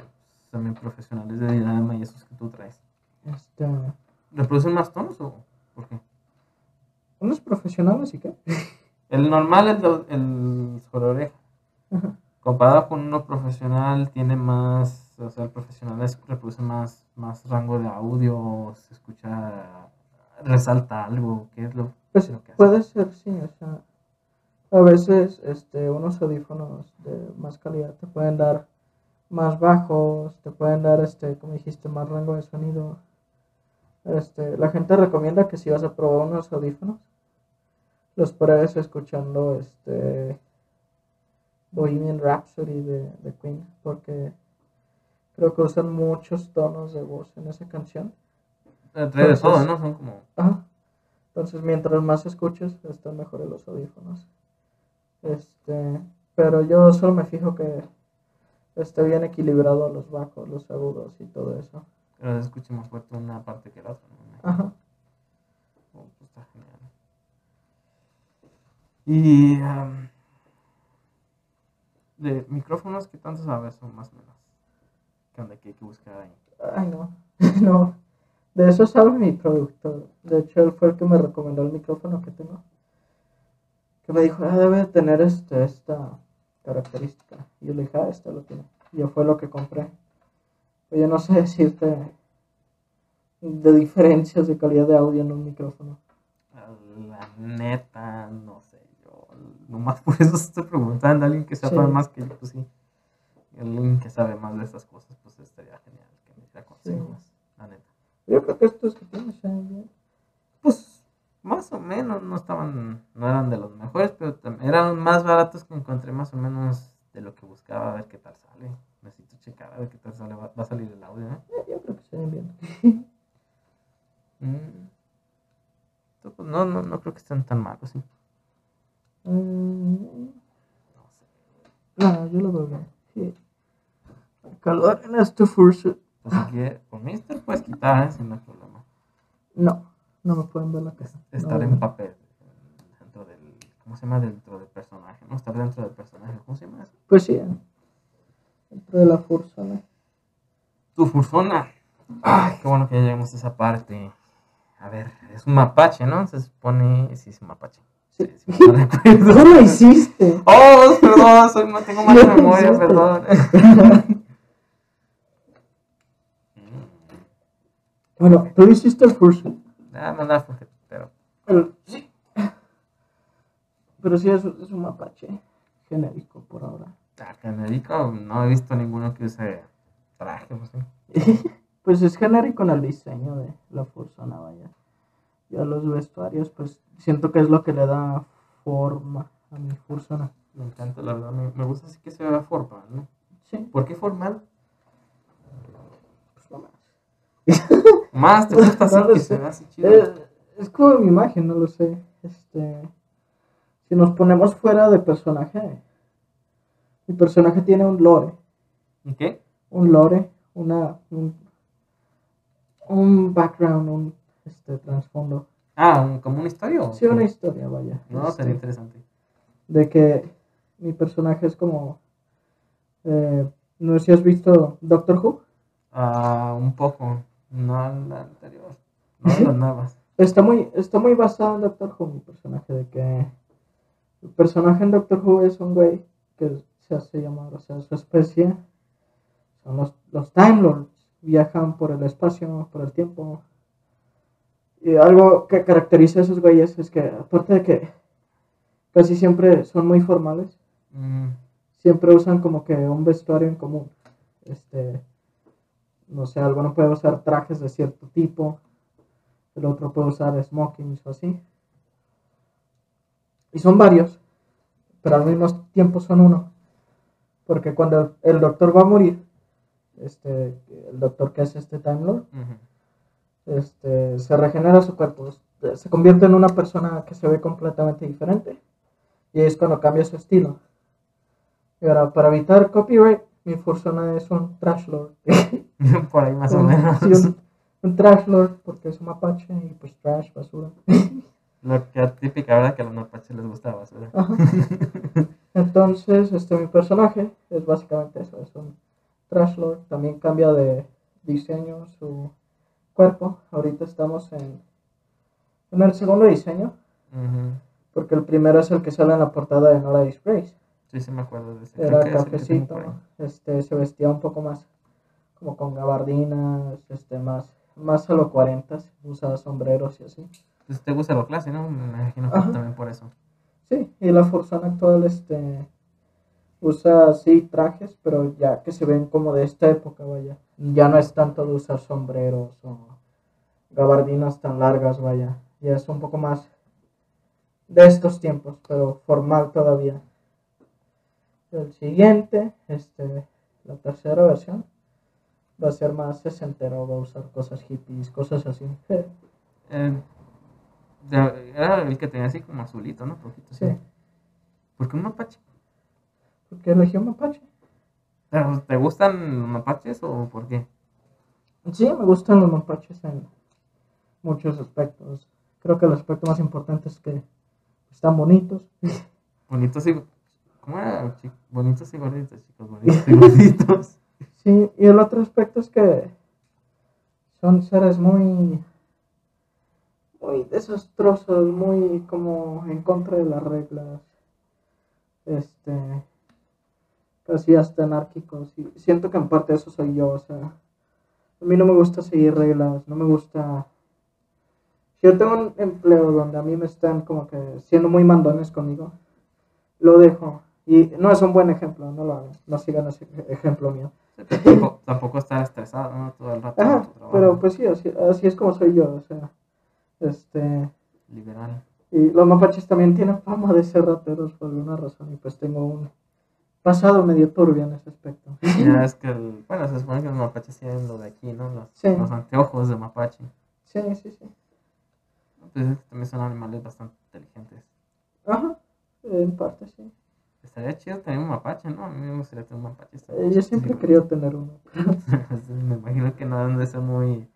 semiprofesionales de dinama y esos que tú traes? Este. ¿Reproducen más tonos o por qué? Unos profesionales y qué? El normal, el, el sobre oreja. Ajá. Comparado con uno profesional, tiene más, o sea, el profesional es- reproduce más, más rango de audio, se escucha, resalta algo, ¿qué es lo, Pues lo que hace? puede ser, sí, o sea, a veces este, unos audífonos de más calidad te pueden dar más bajos, te pueden dar, este, como dijiste, más rango de sonido. Este, la gente recomienda que si vas a probar unos audífonos, los pruebes escuchando este Bohemian Rhapsody de, de Queen, porque creo que usan muchos tonos de voz en esa canción. Eh, Trae de entonces- todo, ¿no? Son como, Ajá. Entonces, mientras más escuches, están mejores los audífonos. Este, pero yo solo me fijo que esté bien equilibrado los bajos, los agudos y todo eso. pero se escucha más fuerte una parte que la otra, ¿no? Ajá. Oh, pues está genial. Y am, de micrófonos, ¿qué tanto sabes? Son más o menos. ¿Qué onda? ¿Qué hay que buscar ahí? Ay, no, [laughs] no. De eso sabe mi productor. De hecho, él fue el que me recomendó el micrófono que tengo. Que me dijo, ah, debe tener este, esta característica. Y yo le dije, ah, este lo tiene. Y yo fue lo que compré. Pero yo no sé decirte de diferencias de calidad de audio en un micrófono. La neta, no sé. Nomás [laughs] por eso estoy preguntando a alguien que sepa Sí. más que yo, pues sí. Alguien que sabe más de estas cosas, pues estaría genial que me diera consejos. La neta. Yo creo que estos que tienes bien. Pues más o menos, no estaban, no eran de los mejores, pero eran más baratos que encontré más o menos de lo que buscaba, a ver qué tal sale. Necesito checar a ver qué tal sale, va, va a salir el audio, ¿eh? Eh, Yo creo que se ven bien. Mm. Pues, no, no, no creo que estén tan malos, sí. Mm, No yo lo veo bien. Sí. El calor en este fursuit. Si por mí te lo puedes quitar, ¿eh? Sin no hay problema. No, no me pueden ver la cara. Estar No, en papel, dentro del, ¿cómo se llama? Dentro del personaje, ¿no? Estar dentro del personaje, ¿cómo se llama eso? Pues sí, dentro de la fuerza, ¿no? Tu fursona. Ay, qué bueno que ya llegamos a esa parte. A ver, es un mapache, ¿no? Se supone, sí, es un mapache. [laughs] Recuerdo. ¿Cómo lo hiciste? Oh, perdón, soy, [laughs] no tengo mala No, memoria, perdón. [laughs] Bueno, tú hiciste el fursuit. Ah, me andaba flojera, pero Pero sí. Pero sí, es, es un mapache genérico por ahora. ah, genérico, no he visto ninguno que use traje, pues sí. Pues es genérico en el diseño de la fursona, vaya. Ya los vestuarios, pues siento que es lo que le da forma a mi fursona. Me encanta, la verdad, me, me gusta así que se vea formal, ¿no? Sí, ¿Por qué formal? pues no más. [laughs] Más, te gusta así [laughs] No que sé. se vea así chido. Eh, es como mi imagen, no lo sé. Este, si nos ponemos fuera de personaje, mi personaje tiene un lore, ¿Y qué? un lore, una, un, un background, un este, trasfondo. Ah, como una historia. o Sí, una historia, vaya. No, Este, sería interesante. de que mi personaje es como, eh, no sé si has visto Doctor Who. Ah, un poco. No la anterior. No las nuevas. Está muy, está muy basado en Doctor Who, mi personaje, de que el personaje en Doctor Who es un güey que se hace llamar, o sea, su especie son los, los Time Lords, viajan por el espacio, por el tiempo. Y algo que caracteriza a esos güeyes es que, aparte de que casi siempre son muy formales, Mm, siempre usan como que un vestuario en común. Este, no sé, alguno puede usar trajes de cierto tipo, el otro puede usar smokings o así. Y son varios, pero al mismo tiempo son uno. Porque cuando el, doctor va a morir, este, el doctor que es este Time Lord. Este, se regenera su cuerpo, se convierte en una persona que se ve completamente diferente. Y es cuando cambia su estilo. Y ahora, para evitar copyright, mi persona es un trash lord. [laughs] Por ahí más o menos. sí, un, un trash lord porque es un mapache y pues trash, basura. Lo que típica, ¿verdad? Que a los mapaches les gusta la basura. Ajá. Entonces, este, mi personaje es básicamente eso, es un trash lord. También cambia de diseño su cuerpo. Ahorita estamos en, en el segundo diseño, porque el primero es el que sale en la portada de Nora Disgrace. Sí, sí me acuerdo de ese. Era es cafecito, este, se vestía un poco más como con gabardinas, este, más, más a los 40, usaba sombreros y así. Pues te gusta lo clásico, ¿no? Me imagino que Ajá. también por eso. Sí, y la Forzana actual este, usa sí trajes, pero ya que se ven como de esta época, vaya. Ya no es tanto de usar sombreros o gabardinas tan largas, vaya. Ya es un poco más de estos tiempos, pero formal todavía. El siguiente, este, la tercera versión, va a ser más sesentero, va a usar cosas hippies, cosas así. Eh, era el que tenía así como azulito, ¿no? Poquito, sí. Sí, ¿Por qué un mapache? Porque elegí un mapache. ¿Pero ¿Te gustan los mapaches o por qué? Sí, me gustan los mapaches en muchos aspectos. Creo que el aspecto más importante es que están bonitos. Bonitos y. ¿Cómo era? Bonitos y gorditos, chicos. Bonitos y [laughs] gorditos. Sí, y el otro aspecto es que son seres muy, muy desastrosos, muy como en contra de las reglas, este, casi hasta anárquicos. Y siento que en parte eso soy yo, o sea, a mí no me gusta seguir reglas, no me gusta... Si yo tengo un empleo donde a mí me están como que siendo muy mandones conmigo, lo dejo. Y no es un buen ejemplo, no lo hagan, no sigan ese ejemplo mío. Sí, tampoco, tampoco estar estresado, ¿no? Todo el rato. Ajá, tu pero pues sí, así, así es como soy yo, o sea, este, Liberal. y los mapaches también tienen fama de ser rateros por alguna razón, y pues tengo un pasado medio turbio en ese aspecto. Ya es que, el, bueno, se supone que los mapaches tienen lo de aquí, ¿no? Los, Sí. los anteojos de mapache. Sí, sí, sí. Pues es que también son animales bastante inteligentes. Ajá, en parte sí. Estaría chido tener un mapache, ¿no? A mí me gustaría tener un mapache. Eh, yo siempre he querido tener uno. [laughs] me imagino que no han de ser muy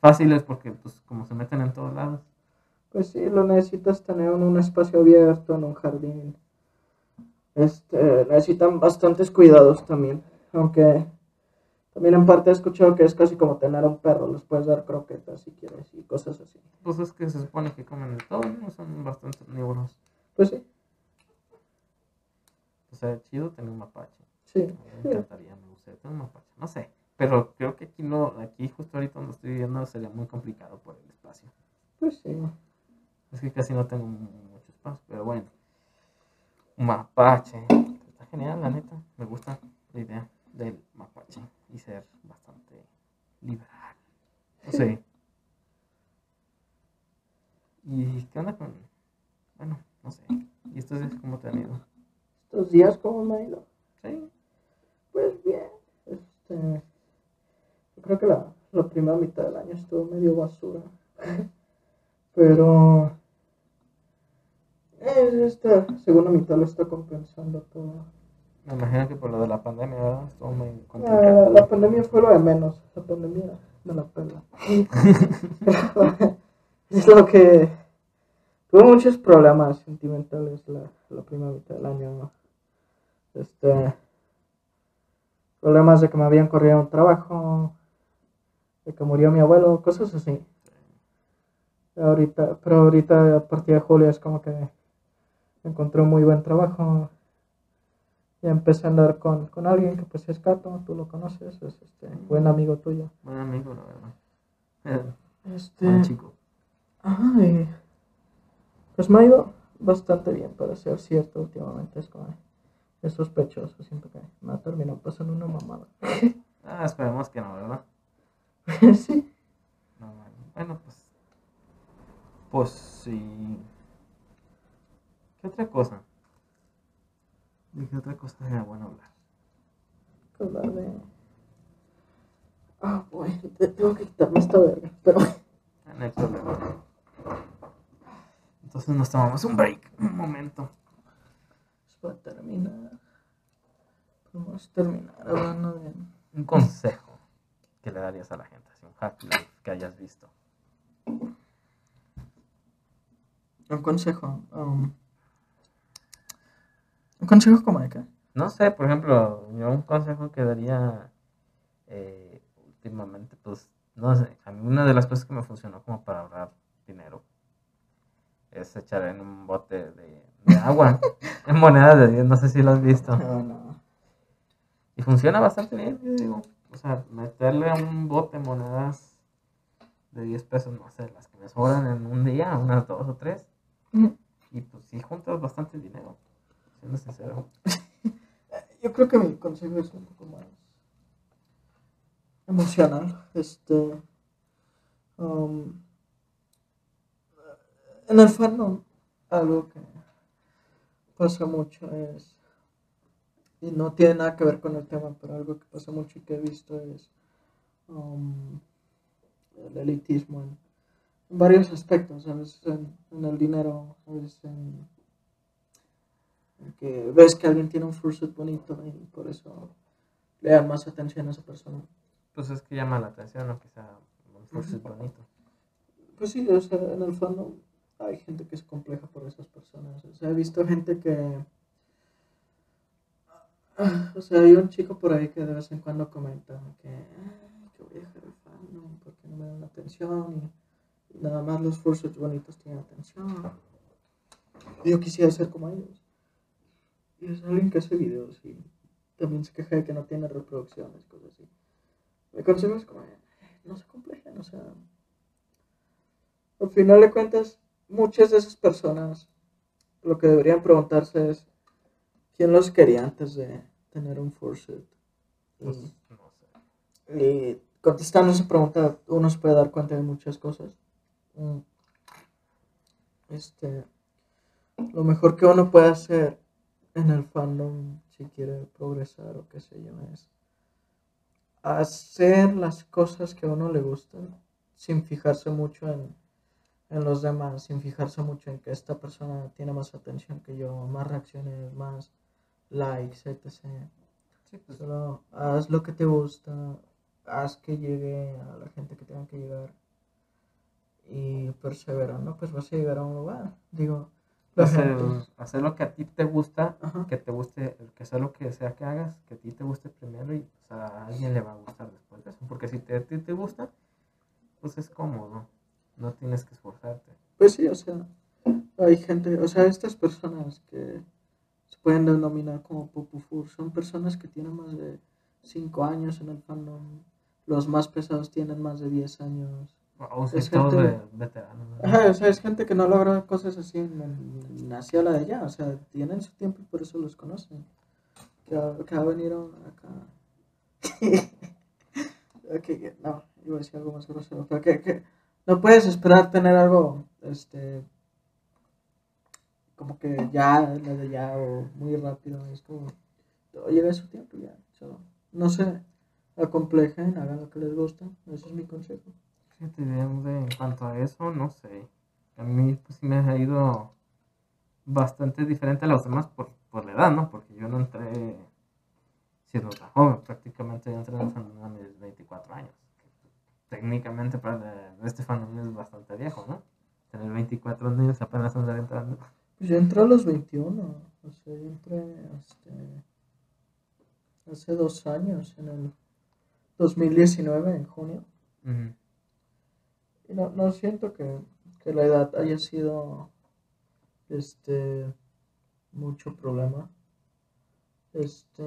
fáciles porque, pues, como se meten en todos lados. Pues sí, lo necesitas tener en un espacio abierto, en un jardín. Este, necesitan bastantes cuidados también, aunque también en parte he escuchado que es casi como tener un perro, les puedes dar croquetas si quieres y cosas así. Pues es que se supone que comen de todo, ¿no? Son bastante omnívoros. Pues sí, O sea, chido tener un mapache. sí. Me encantaría, me gustaría tener un mapache. No sé. Pero creo que aquí no, aquí justo ahorita donde estoy viviendo sería muy complicado por el espacio. Pues sí. Es que casi no tengo mucho espacio, pero bueno. Mapache. Está genial, la neta. Me gusta la idea del mapache y ser bastante liberal. No sé. ¿Y qué onda con.? Bueno, no sé. ¿Y estos días cómo te han ido? Estos días, ¿cómo me ha ido? Sí. Pues bien. Este, yo creo que la, la primera mitad del año estuvo medio basura. [laughs] Pero esta segunda mitad lo está compensando todo. Me imagino que por lo de la pandemia, ¿verdad? Estuvo muy Ah, la, complicado. la pandemia fue lo de menos. La pandemia me la pela. [laughs] es lo que. Tuve muchos problemas sentimentales la, la primera mitad del año. Este. Problemas de que me habían corrido un trabajo, de que murió mi abuelo, cosas así. Ahorita, pero ahorita a partir de julio es como que encontré un muy buen trabajo. Y empecé a andar con, con alguien que pues es Cato, tú lo conoces, es este buen amigo tuyo. Buen amigo, la verdad. [laughs] Este, Buen chico. ajá, y pues me ha ido bastante bien para ser cierto últimamente, es como es sospechoso, siento que me ha terminado pasando una mamada. [laughs] Ah, esperemos que no, ¿verdad? [laughs] sí, No. Bueno, pues. Pues sí. ¿Qué otra cosa? ¿De qué otra cosa sería bueno hablar? hablar de... Ah, boy, te- tengo que quitarme esta verga, pero... Ah, No hay problema. Entonces nos tomamos un break, un momento. Para terminar, podemos terminar hablando de... Un consejo que le darías a la gente, así un hack life que hayas visto. Un consejo. um, un consejo como de qué? No sé, por ejemplo, yo un consejo que daría eh, últimamente, pues, no sé, a mí una de las cosas que me funcionó como para ahorrar dinero es echar en un bote de, de agua, [laughs] en monedas de 10, no sé si lo has visto. No, no. Y funciona bastante bien, yo digo, o sea, meterle a un bote monedas de 10 pesos, no sé, las que me sobran en un día, unas dos o tres, y pues sí juntas bastante dinero, [laughs] Yo creo que mi consejo es un poco más emocional. Este. um, en el fandom, algo que pasa mucho es. Y no tiene nada que ver con el tema, pero algo que pasa mucho y que he visto es. um, el elitismo en, en varios aspectos, a veces en, en el dinero, a veces en que ves que alguien tiene un fursuit bonito y por eso le dan más atención a esa persona. Pues es que llama la atención, aunque sea un fursuit bonito. Pues sí, o sea, en el fondo hay gente que es compleja por esas personas. O sea, he visto gente que... O sea, hay un chico por ahí que de vez en cuando comenta que, "Ay, que voy a dejar el fandom porque no me dan atención y, y nada más los fursuits bonitos tienen atención. Y yo quisiera ser como ellos. Y es alguien que hace videos y también se queja de que no tiene reproducciones, cosas así. Mi consejo es como, "Eh, no se complejen, o sea, al final de cuentas, muchas de esas personas lo que deberían preguntarse es quién los quería antes de tener un fursuit. Y, Pues, no sé. y contestando esa pregunta, uno se puede dar cuenta de muchas cosas. Mm. Este, lo mejor que uno puede hacer en el fandom, si quiere progresar o qué sé yo, es hacer las cosas que a uno le gustan sin fijarse mucho en, en los demás, sin fijarse mucho en que esta persona tiene más atención que yo, más reacciones, más likes, etc. Sí, pues, Solo haz lo que te gusta, haz que llegue a la gente que tenga que llegar y perseverando, pues vas a llegar a un lugar. Digo, hacer, gente- hacer lo que a ti te gusta, Ajá. que te guste, que sea lo que sea que hagas, que a ti te guste primero y pues, a alguien le va a gustar después de eso. Porque si te, a ti te gusta, pues es cómodo, no tienes que esforzarte. Pues sí, o sea, hay gente, o sea, estas personas que se pueden denominar como popufur son personas que tienen más de 5 años en el fandom. Los más pesados tienen más de 10 años. O sea, Es todos gente- ve- veteranos. ¿no? Ajá, o sea, es gente que no logra cosas así en, en- nació la de allá, o sea, tienen su tiempo y por eso los conocen. Que, ha- que venido acá. [laughs] ok, no, iba a decir algo más grosero, pero que, que no puedes esperar tener algo, este, como que ya, la de ya, o muy rápido, es como, todo lleva su tiempo ya, so, no se acomplejen, hagan lo que les gusta, ese es mi consejo. Fíjate, en cuanto a eso, no sé. A mí pues sí me ha ido bastante diferente a los demás por, por la edad, ¿no? Porque yo no entré siendo tan joven, prácticamente yo entré a mis 24 años. Técnicamente para este fandom es bastante viejo, ¿no? Tener 24 años apenas andar entrando. Pues yo entré a los 21, o sea, yo entré este, hace dos años, en el 2019, en junio. Y no, no siento que, que la edad haya sido este mucho problema. Este,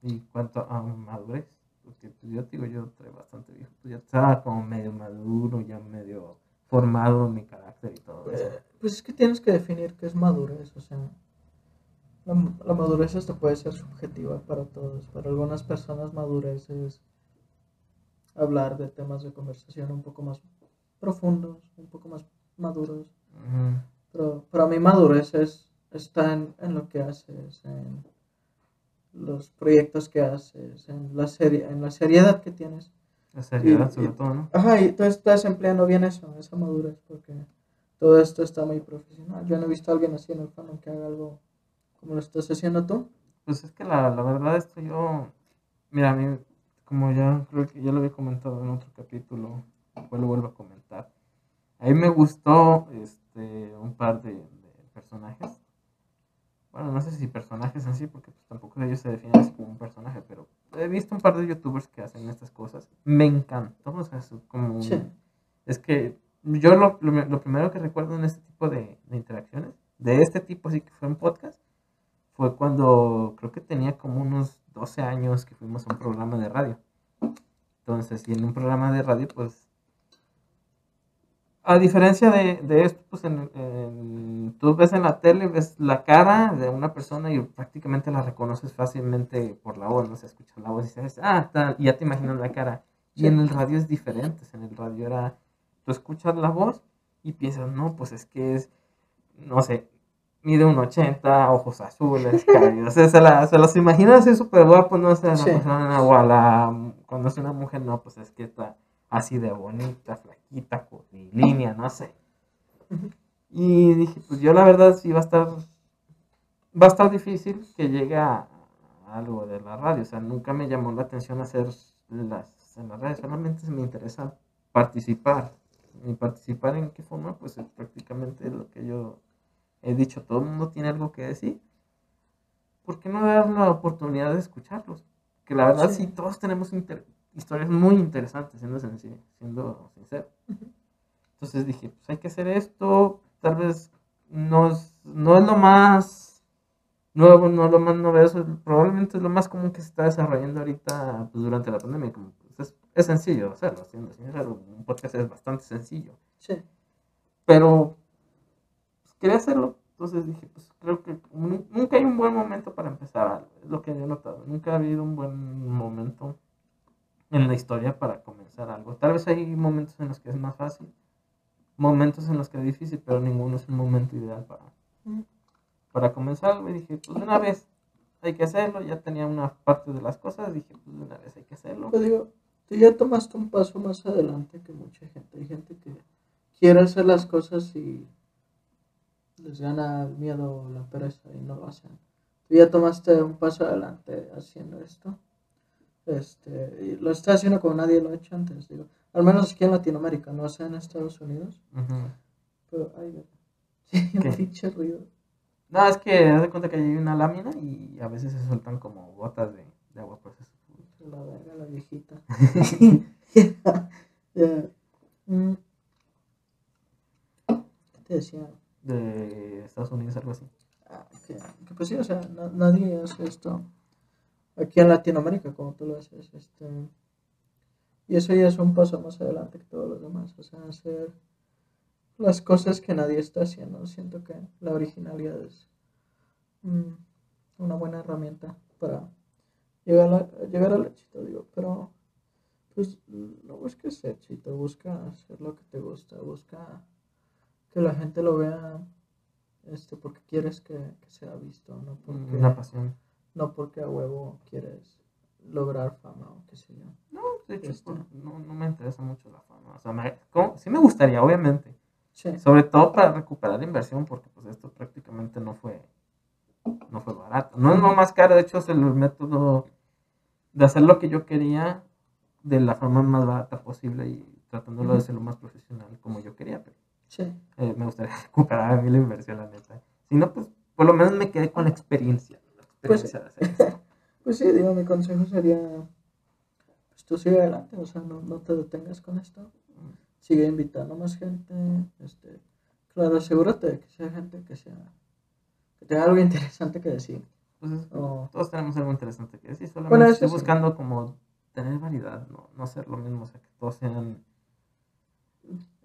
Y cuanto a madurez, porque pues, yo te digo, yo entré bastante viejo. Pues ya estaba como medio maduro, ya medio formado mi carácter y todo eso. eh, pues es que tienes que definir qué es madurez, o sea, la, la madurez hasta puede ser subjetiva para todos. Para algunas personas madurez es hablar de temas de conversación un poco más profundos, un poco más maduros. Ujú. Pero para mí madurez es, está en, en lo que haces, en los proyectos que haces, en la, serie, en la seriedad que tienes. La seriedad, Y- sobre y- todo, ¿no? Ajá, y tú estás empleando bien eso, esa madurez, porque todo esto está muy profesional. Yo no he visto a alguien así en el fandom que haga algo como lo estás haciendo tú. Pues es que la, la verdad esto yo, mira, a mí, como ya creo que ya lo había comentado en otro capítulo, después lo vuelvo a comentar. A mí me gustó este, un par de, de personajes. Bueno, no sé si personajes en sí, porque pues, tampoco ellos se definen así como un personaje, pero he visto un par de youtubers que hacen estas cosas. Me encantó, o sea, como... Sí. Es que yo lo, lo, lo primero que recuerdo en este tipo de, de interacciones, de este tipo así que fue en podcast, fue cuando creo que tenía como unos 12 años que fuimos a un programa de radio. Entonces, y en un programa de radio, pues, a diferencia de, de esto, pues en, en- tú ves en la tele, ves la cara de una persona y prácticamente la reconoces fácilmente por la voz, no se escucha la voz y dices, ah, tal, y ya te imaginas la cara. Y en el radio es diferente, en el radio era, tú escuchas la voz y piensas, no, pues es que es, no sé, mide un 80, ojos azules, cabello, o sea, se, la, se los imagina así súper guapo, no sé, la o a la, cuando es una mujer, no, pues es que está así de bonita, flaquita, curvilínea, no sé. Y dije, pues yo la verdad sí va a estar, va a estar difícil que llegue a, algo de la radio, o sea, nunca me llamó la atención hacer las, en las redes, solamente me interesa participar. Ni participar en qué forma, pues es prácticamente lo que yo he dicho, todo el mundo tiene algo que decir. ¿Por qué no dar la oportunidad de escucharlos? Que la verdad sí, todos tenemos historias muy interesantes, siendo, siendo sincero. Entonces dije, pues hay que hacer esto, tal vez no es, no es lo más nuevo, no es lo más novedoso, probablemente es lo más común que se está desarrollando ahorita pues, durante la pandemia. Como, pues, es, sencillo hacerlo, siendo sincero, un podcast es bastante sencillo. Sí. Pero quería hacerlo, entonces dije, pues creo que nunca hay un buen momento para empezar algo, es lo que he notado, nunca ha habido un buen momento en la historia para comenzar algo. Tal vez hay momentos en los que es más fácil, momentos en los que es difícil, pero ninguno es un momento ideal para, para comenzar. Me dije, pues de una vez hay que hacerlo. Ya tenía una parte de las cosas, dije, pues de una vez hay que hacerlo. Pues digo, tú ya tomaste un paso más adelante que mucha gente. Hay gente que quiere hacer las cosas y les gana el miedo o la pereza y no lo hacen. Tú ya tomaste un paso adelante haciendo esto. Este, y lo está haciendo como nadie lo ha hecho antes, digo. Al menos aquí en Latinoamérica, no sé en Estados Unidos. Pero, ay, sí, [laughs] un pinche ruido. No, es que haz de cuenta que hay una lámina y a veces se sueltan como gotas de, de agua, eso. La verga, la viejita. [laughs] Mm. ¿Qué te decía? De Estados Unidos, algo así. Ah, que, pues sí, o sea, nadie hace esto aquí en Latinoamérica como tú lo haces. Este, y eso ya es un paso más adelante que todos los demás. O sea, hacer las cosas que nadie está haciendo. Siento que la originalidad es mm, una buena herramienta para llegar, a, llegar al éxito, digo. Pero, pues, no busques éxito, busca hacer lo que te gusta, busca que la gente lo vea este, porque quieres que, sea visto, no porque... Una pasión. No porque a huevo quieres lograr fama o qué sé yo. No, de hecho, este. no, no, me interesa mucho la fama. O sea, me, sí me gustaría, obviamente. Sobre todo para recuperar la inversión, porque pues esto prácticamente no fue, no fue barato. No es lo más caro, de hecho es el método de hacer lo que yo quería de la forma más barata posible y tratándolo de ser lo más profesional como yo quería. Pero, eh, me gustaría [laughs] recuperar a mí la inversión, la neta. Si no, pues por lo menos me quedé con la experiencia. La pues experiencia pues, de [laughs] pues sí, digo, mi consejo sería, pues tú sigue adelante, o sea, no, no te detengas con esto sigue invitando a más gente. Este, claro, asegúrate de que sea gente que sea que tenga algo interesante que decir. Pues todos tenemos algo interesante que decir, solamente estoy buscando como tener variedad, no, no ser lo mismo, o sea, que todos sean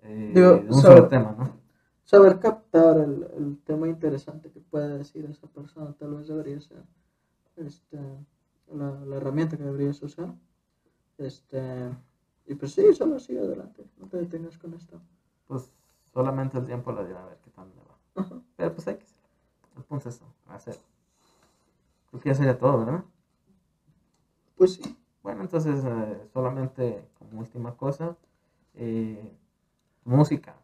eh, un solo tema, ¿no? Saber captar el, el, tema interesante que puede decir esa persona, tal vez debería ser este, la, la herramienta que deberías usar. Este, y pues sí, solo sigue adelante, no te detengas con esto. Pues solamente el tiempo lo dirá a ver qué tal me va. Pero pues hay que hacerlo. El punto es eso, hacer. Creo que ya sería todo, ¿verdad? Pues sí. Bueno, entonces eh, solamente como última cosa, eh, música,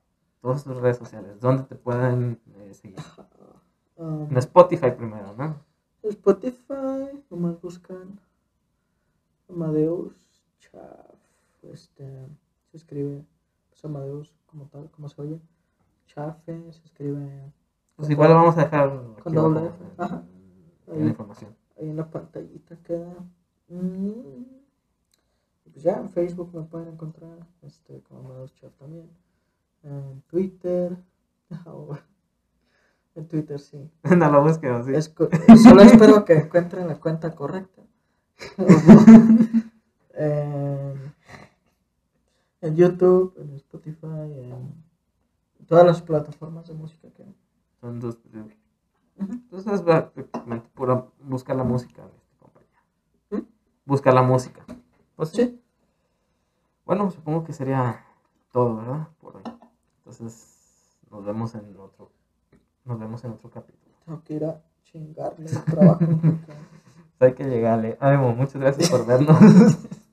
todas tus redes sociales, ¿dónde te pueden eh, seguir? Um, en Spotify primero, ¿no? Spotify, nomás buscan Amadeus Chao este, se escribe pues, Amadeus como tal, como se oye. Chafe, se escribe. Pues igual lo vamos a dejar con doble F. Ahí, la información. Ahí en la pantallita queda. Mm. Pues ya en Facebook me pueden encontrar este, como Amadeus Chaf también. En Twitter. [laughs] en Twitter sí. no lo busquen sí. solo espero que encuentren la cuenta correcta. [laughs] eh, en YouTube, en Spotify, en todas las plataformas de música que hay. Son dos. Entonces es prácticamente pura buscar la música de esta compañía. ¿Mm? Buscar la música. Pues sí. Bueno, supongo que sería todo, ¿verdad? Por hoy. Entonces, nos vemos en otro. Nos vemos en otro capítulo. Tengo que ir a chingarle el trabajo. [laughs] Hay que llegarle. Ánimo, muchas gracias por vernos. [laughs]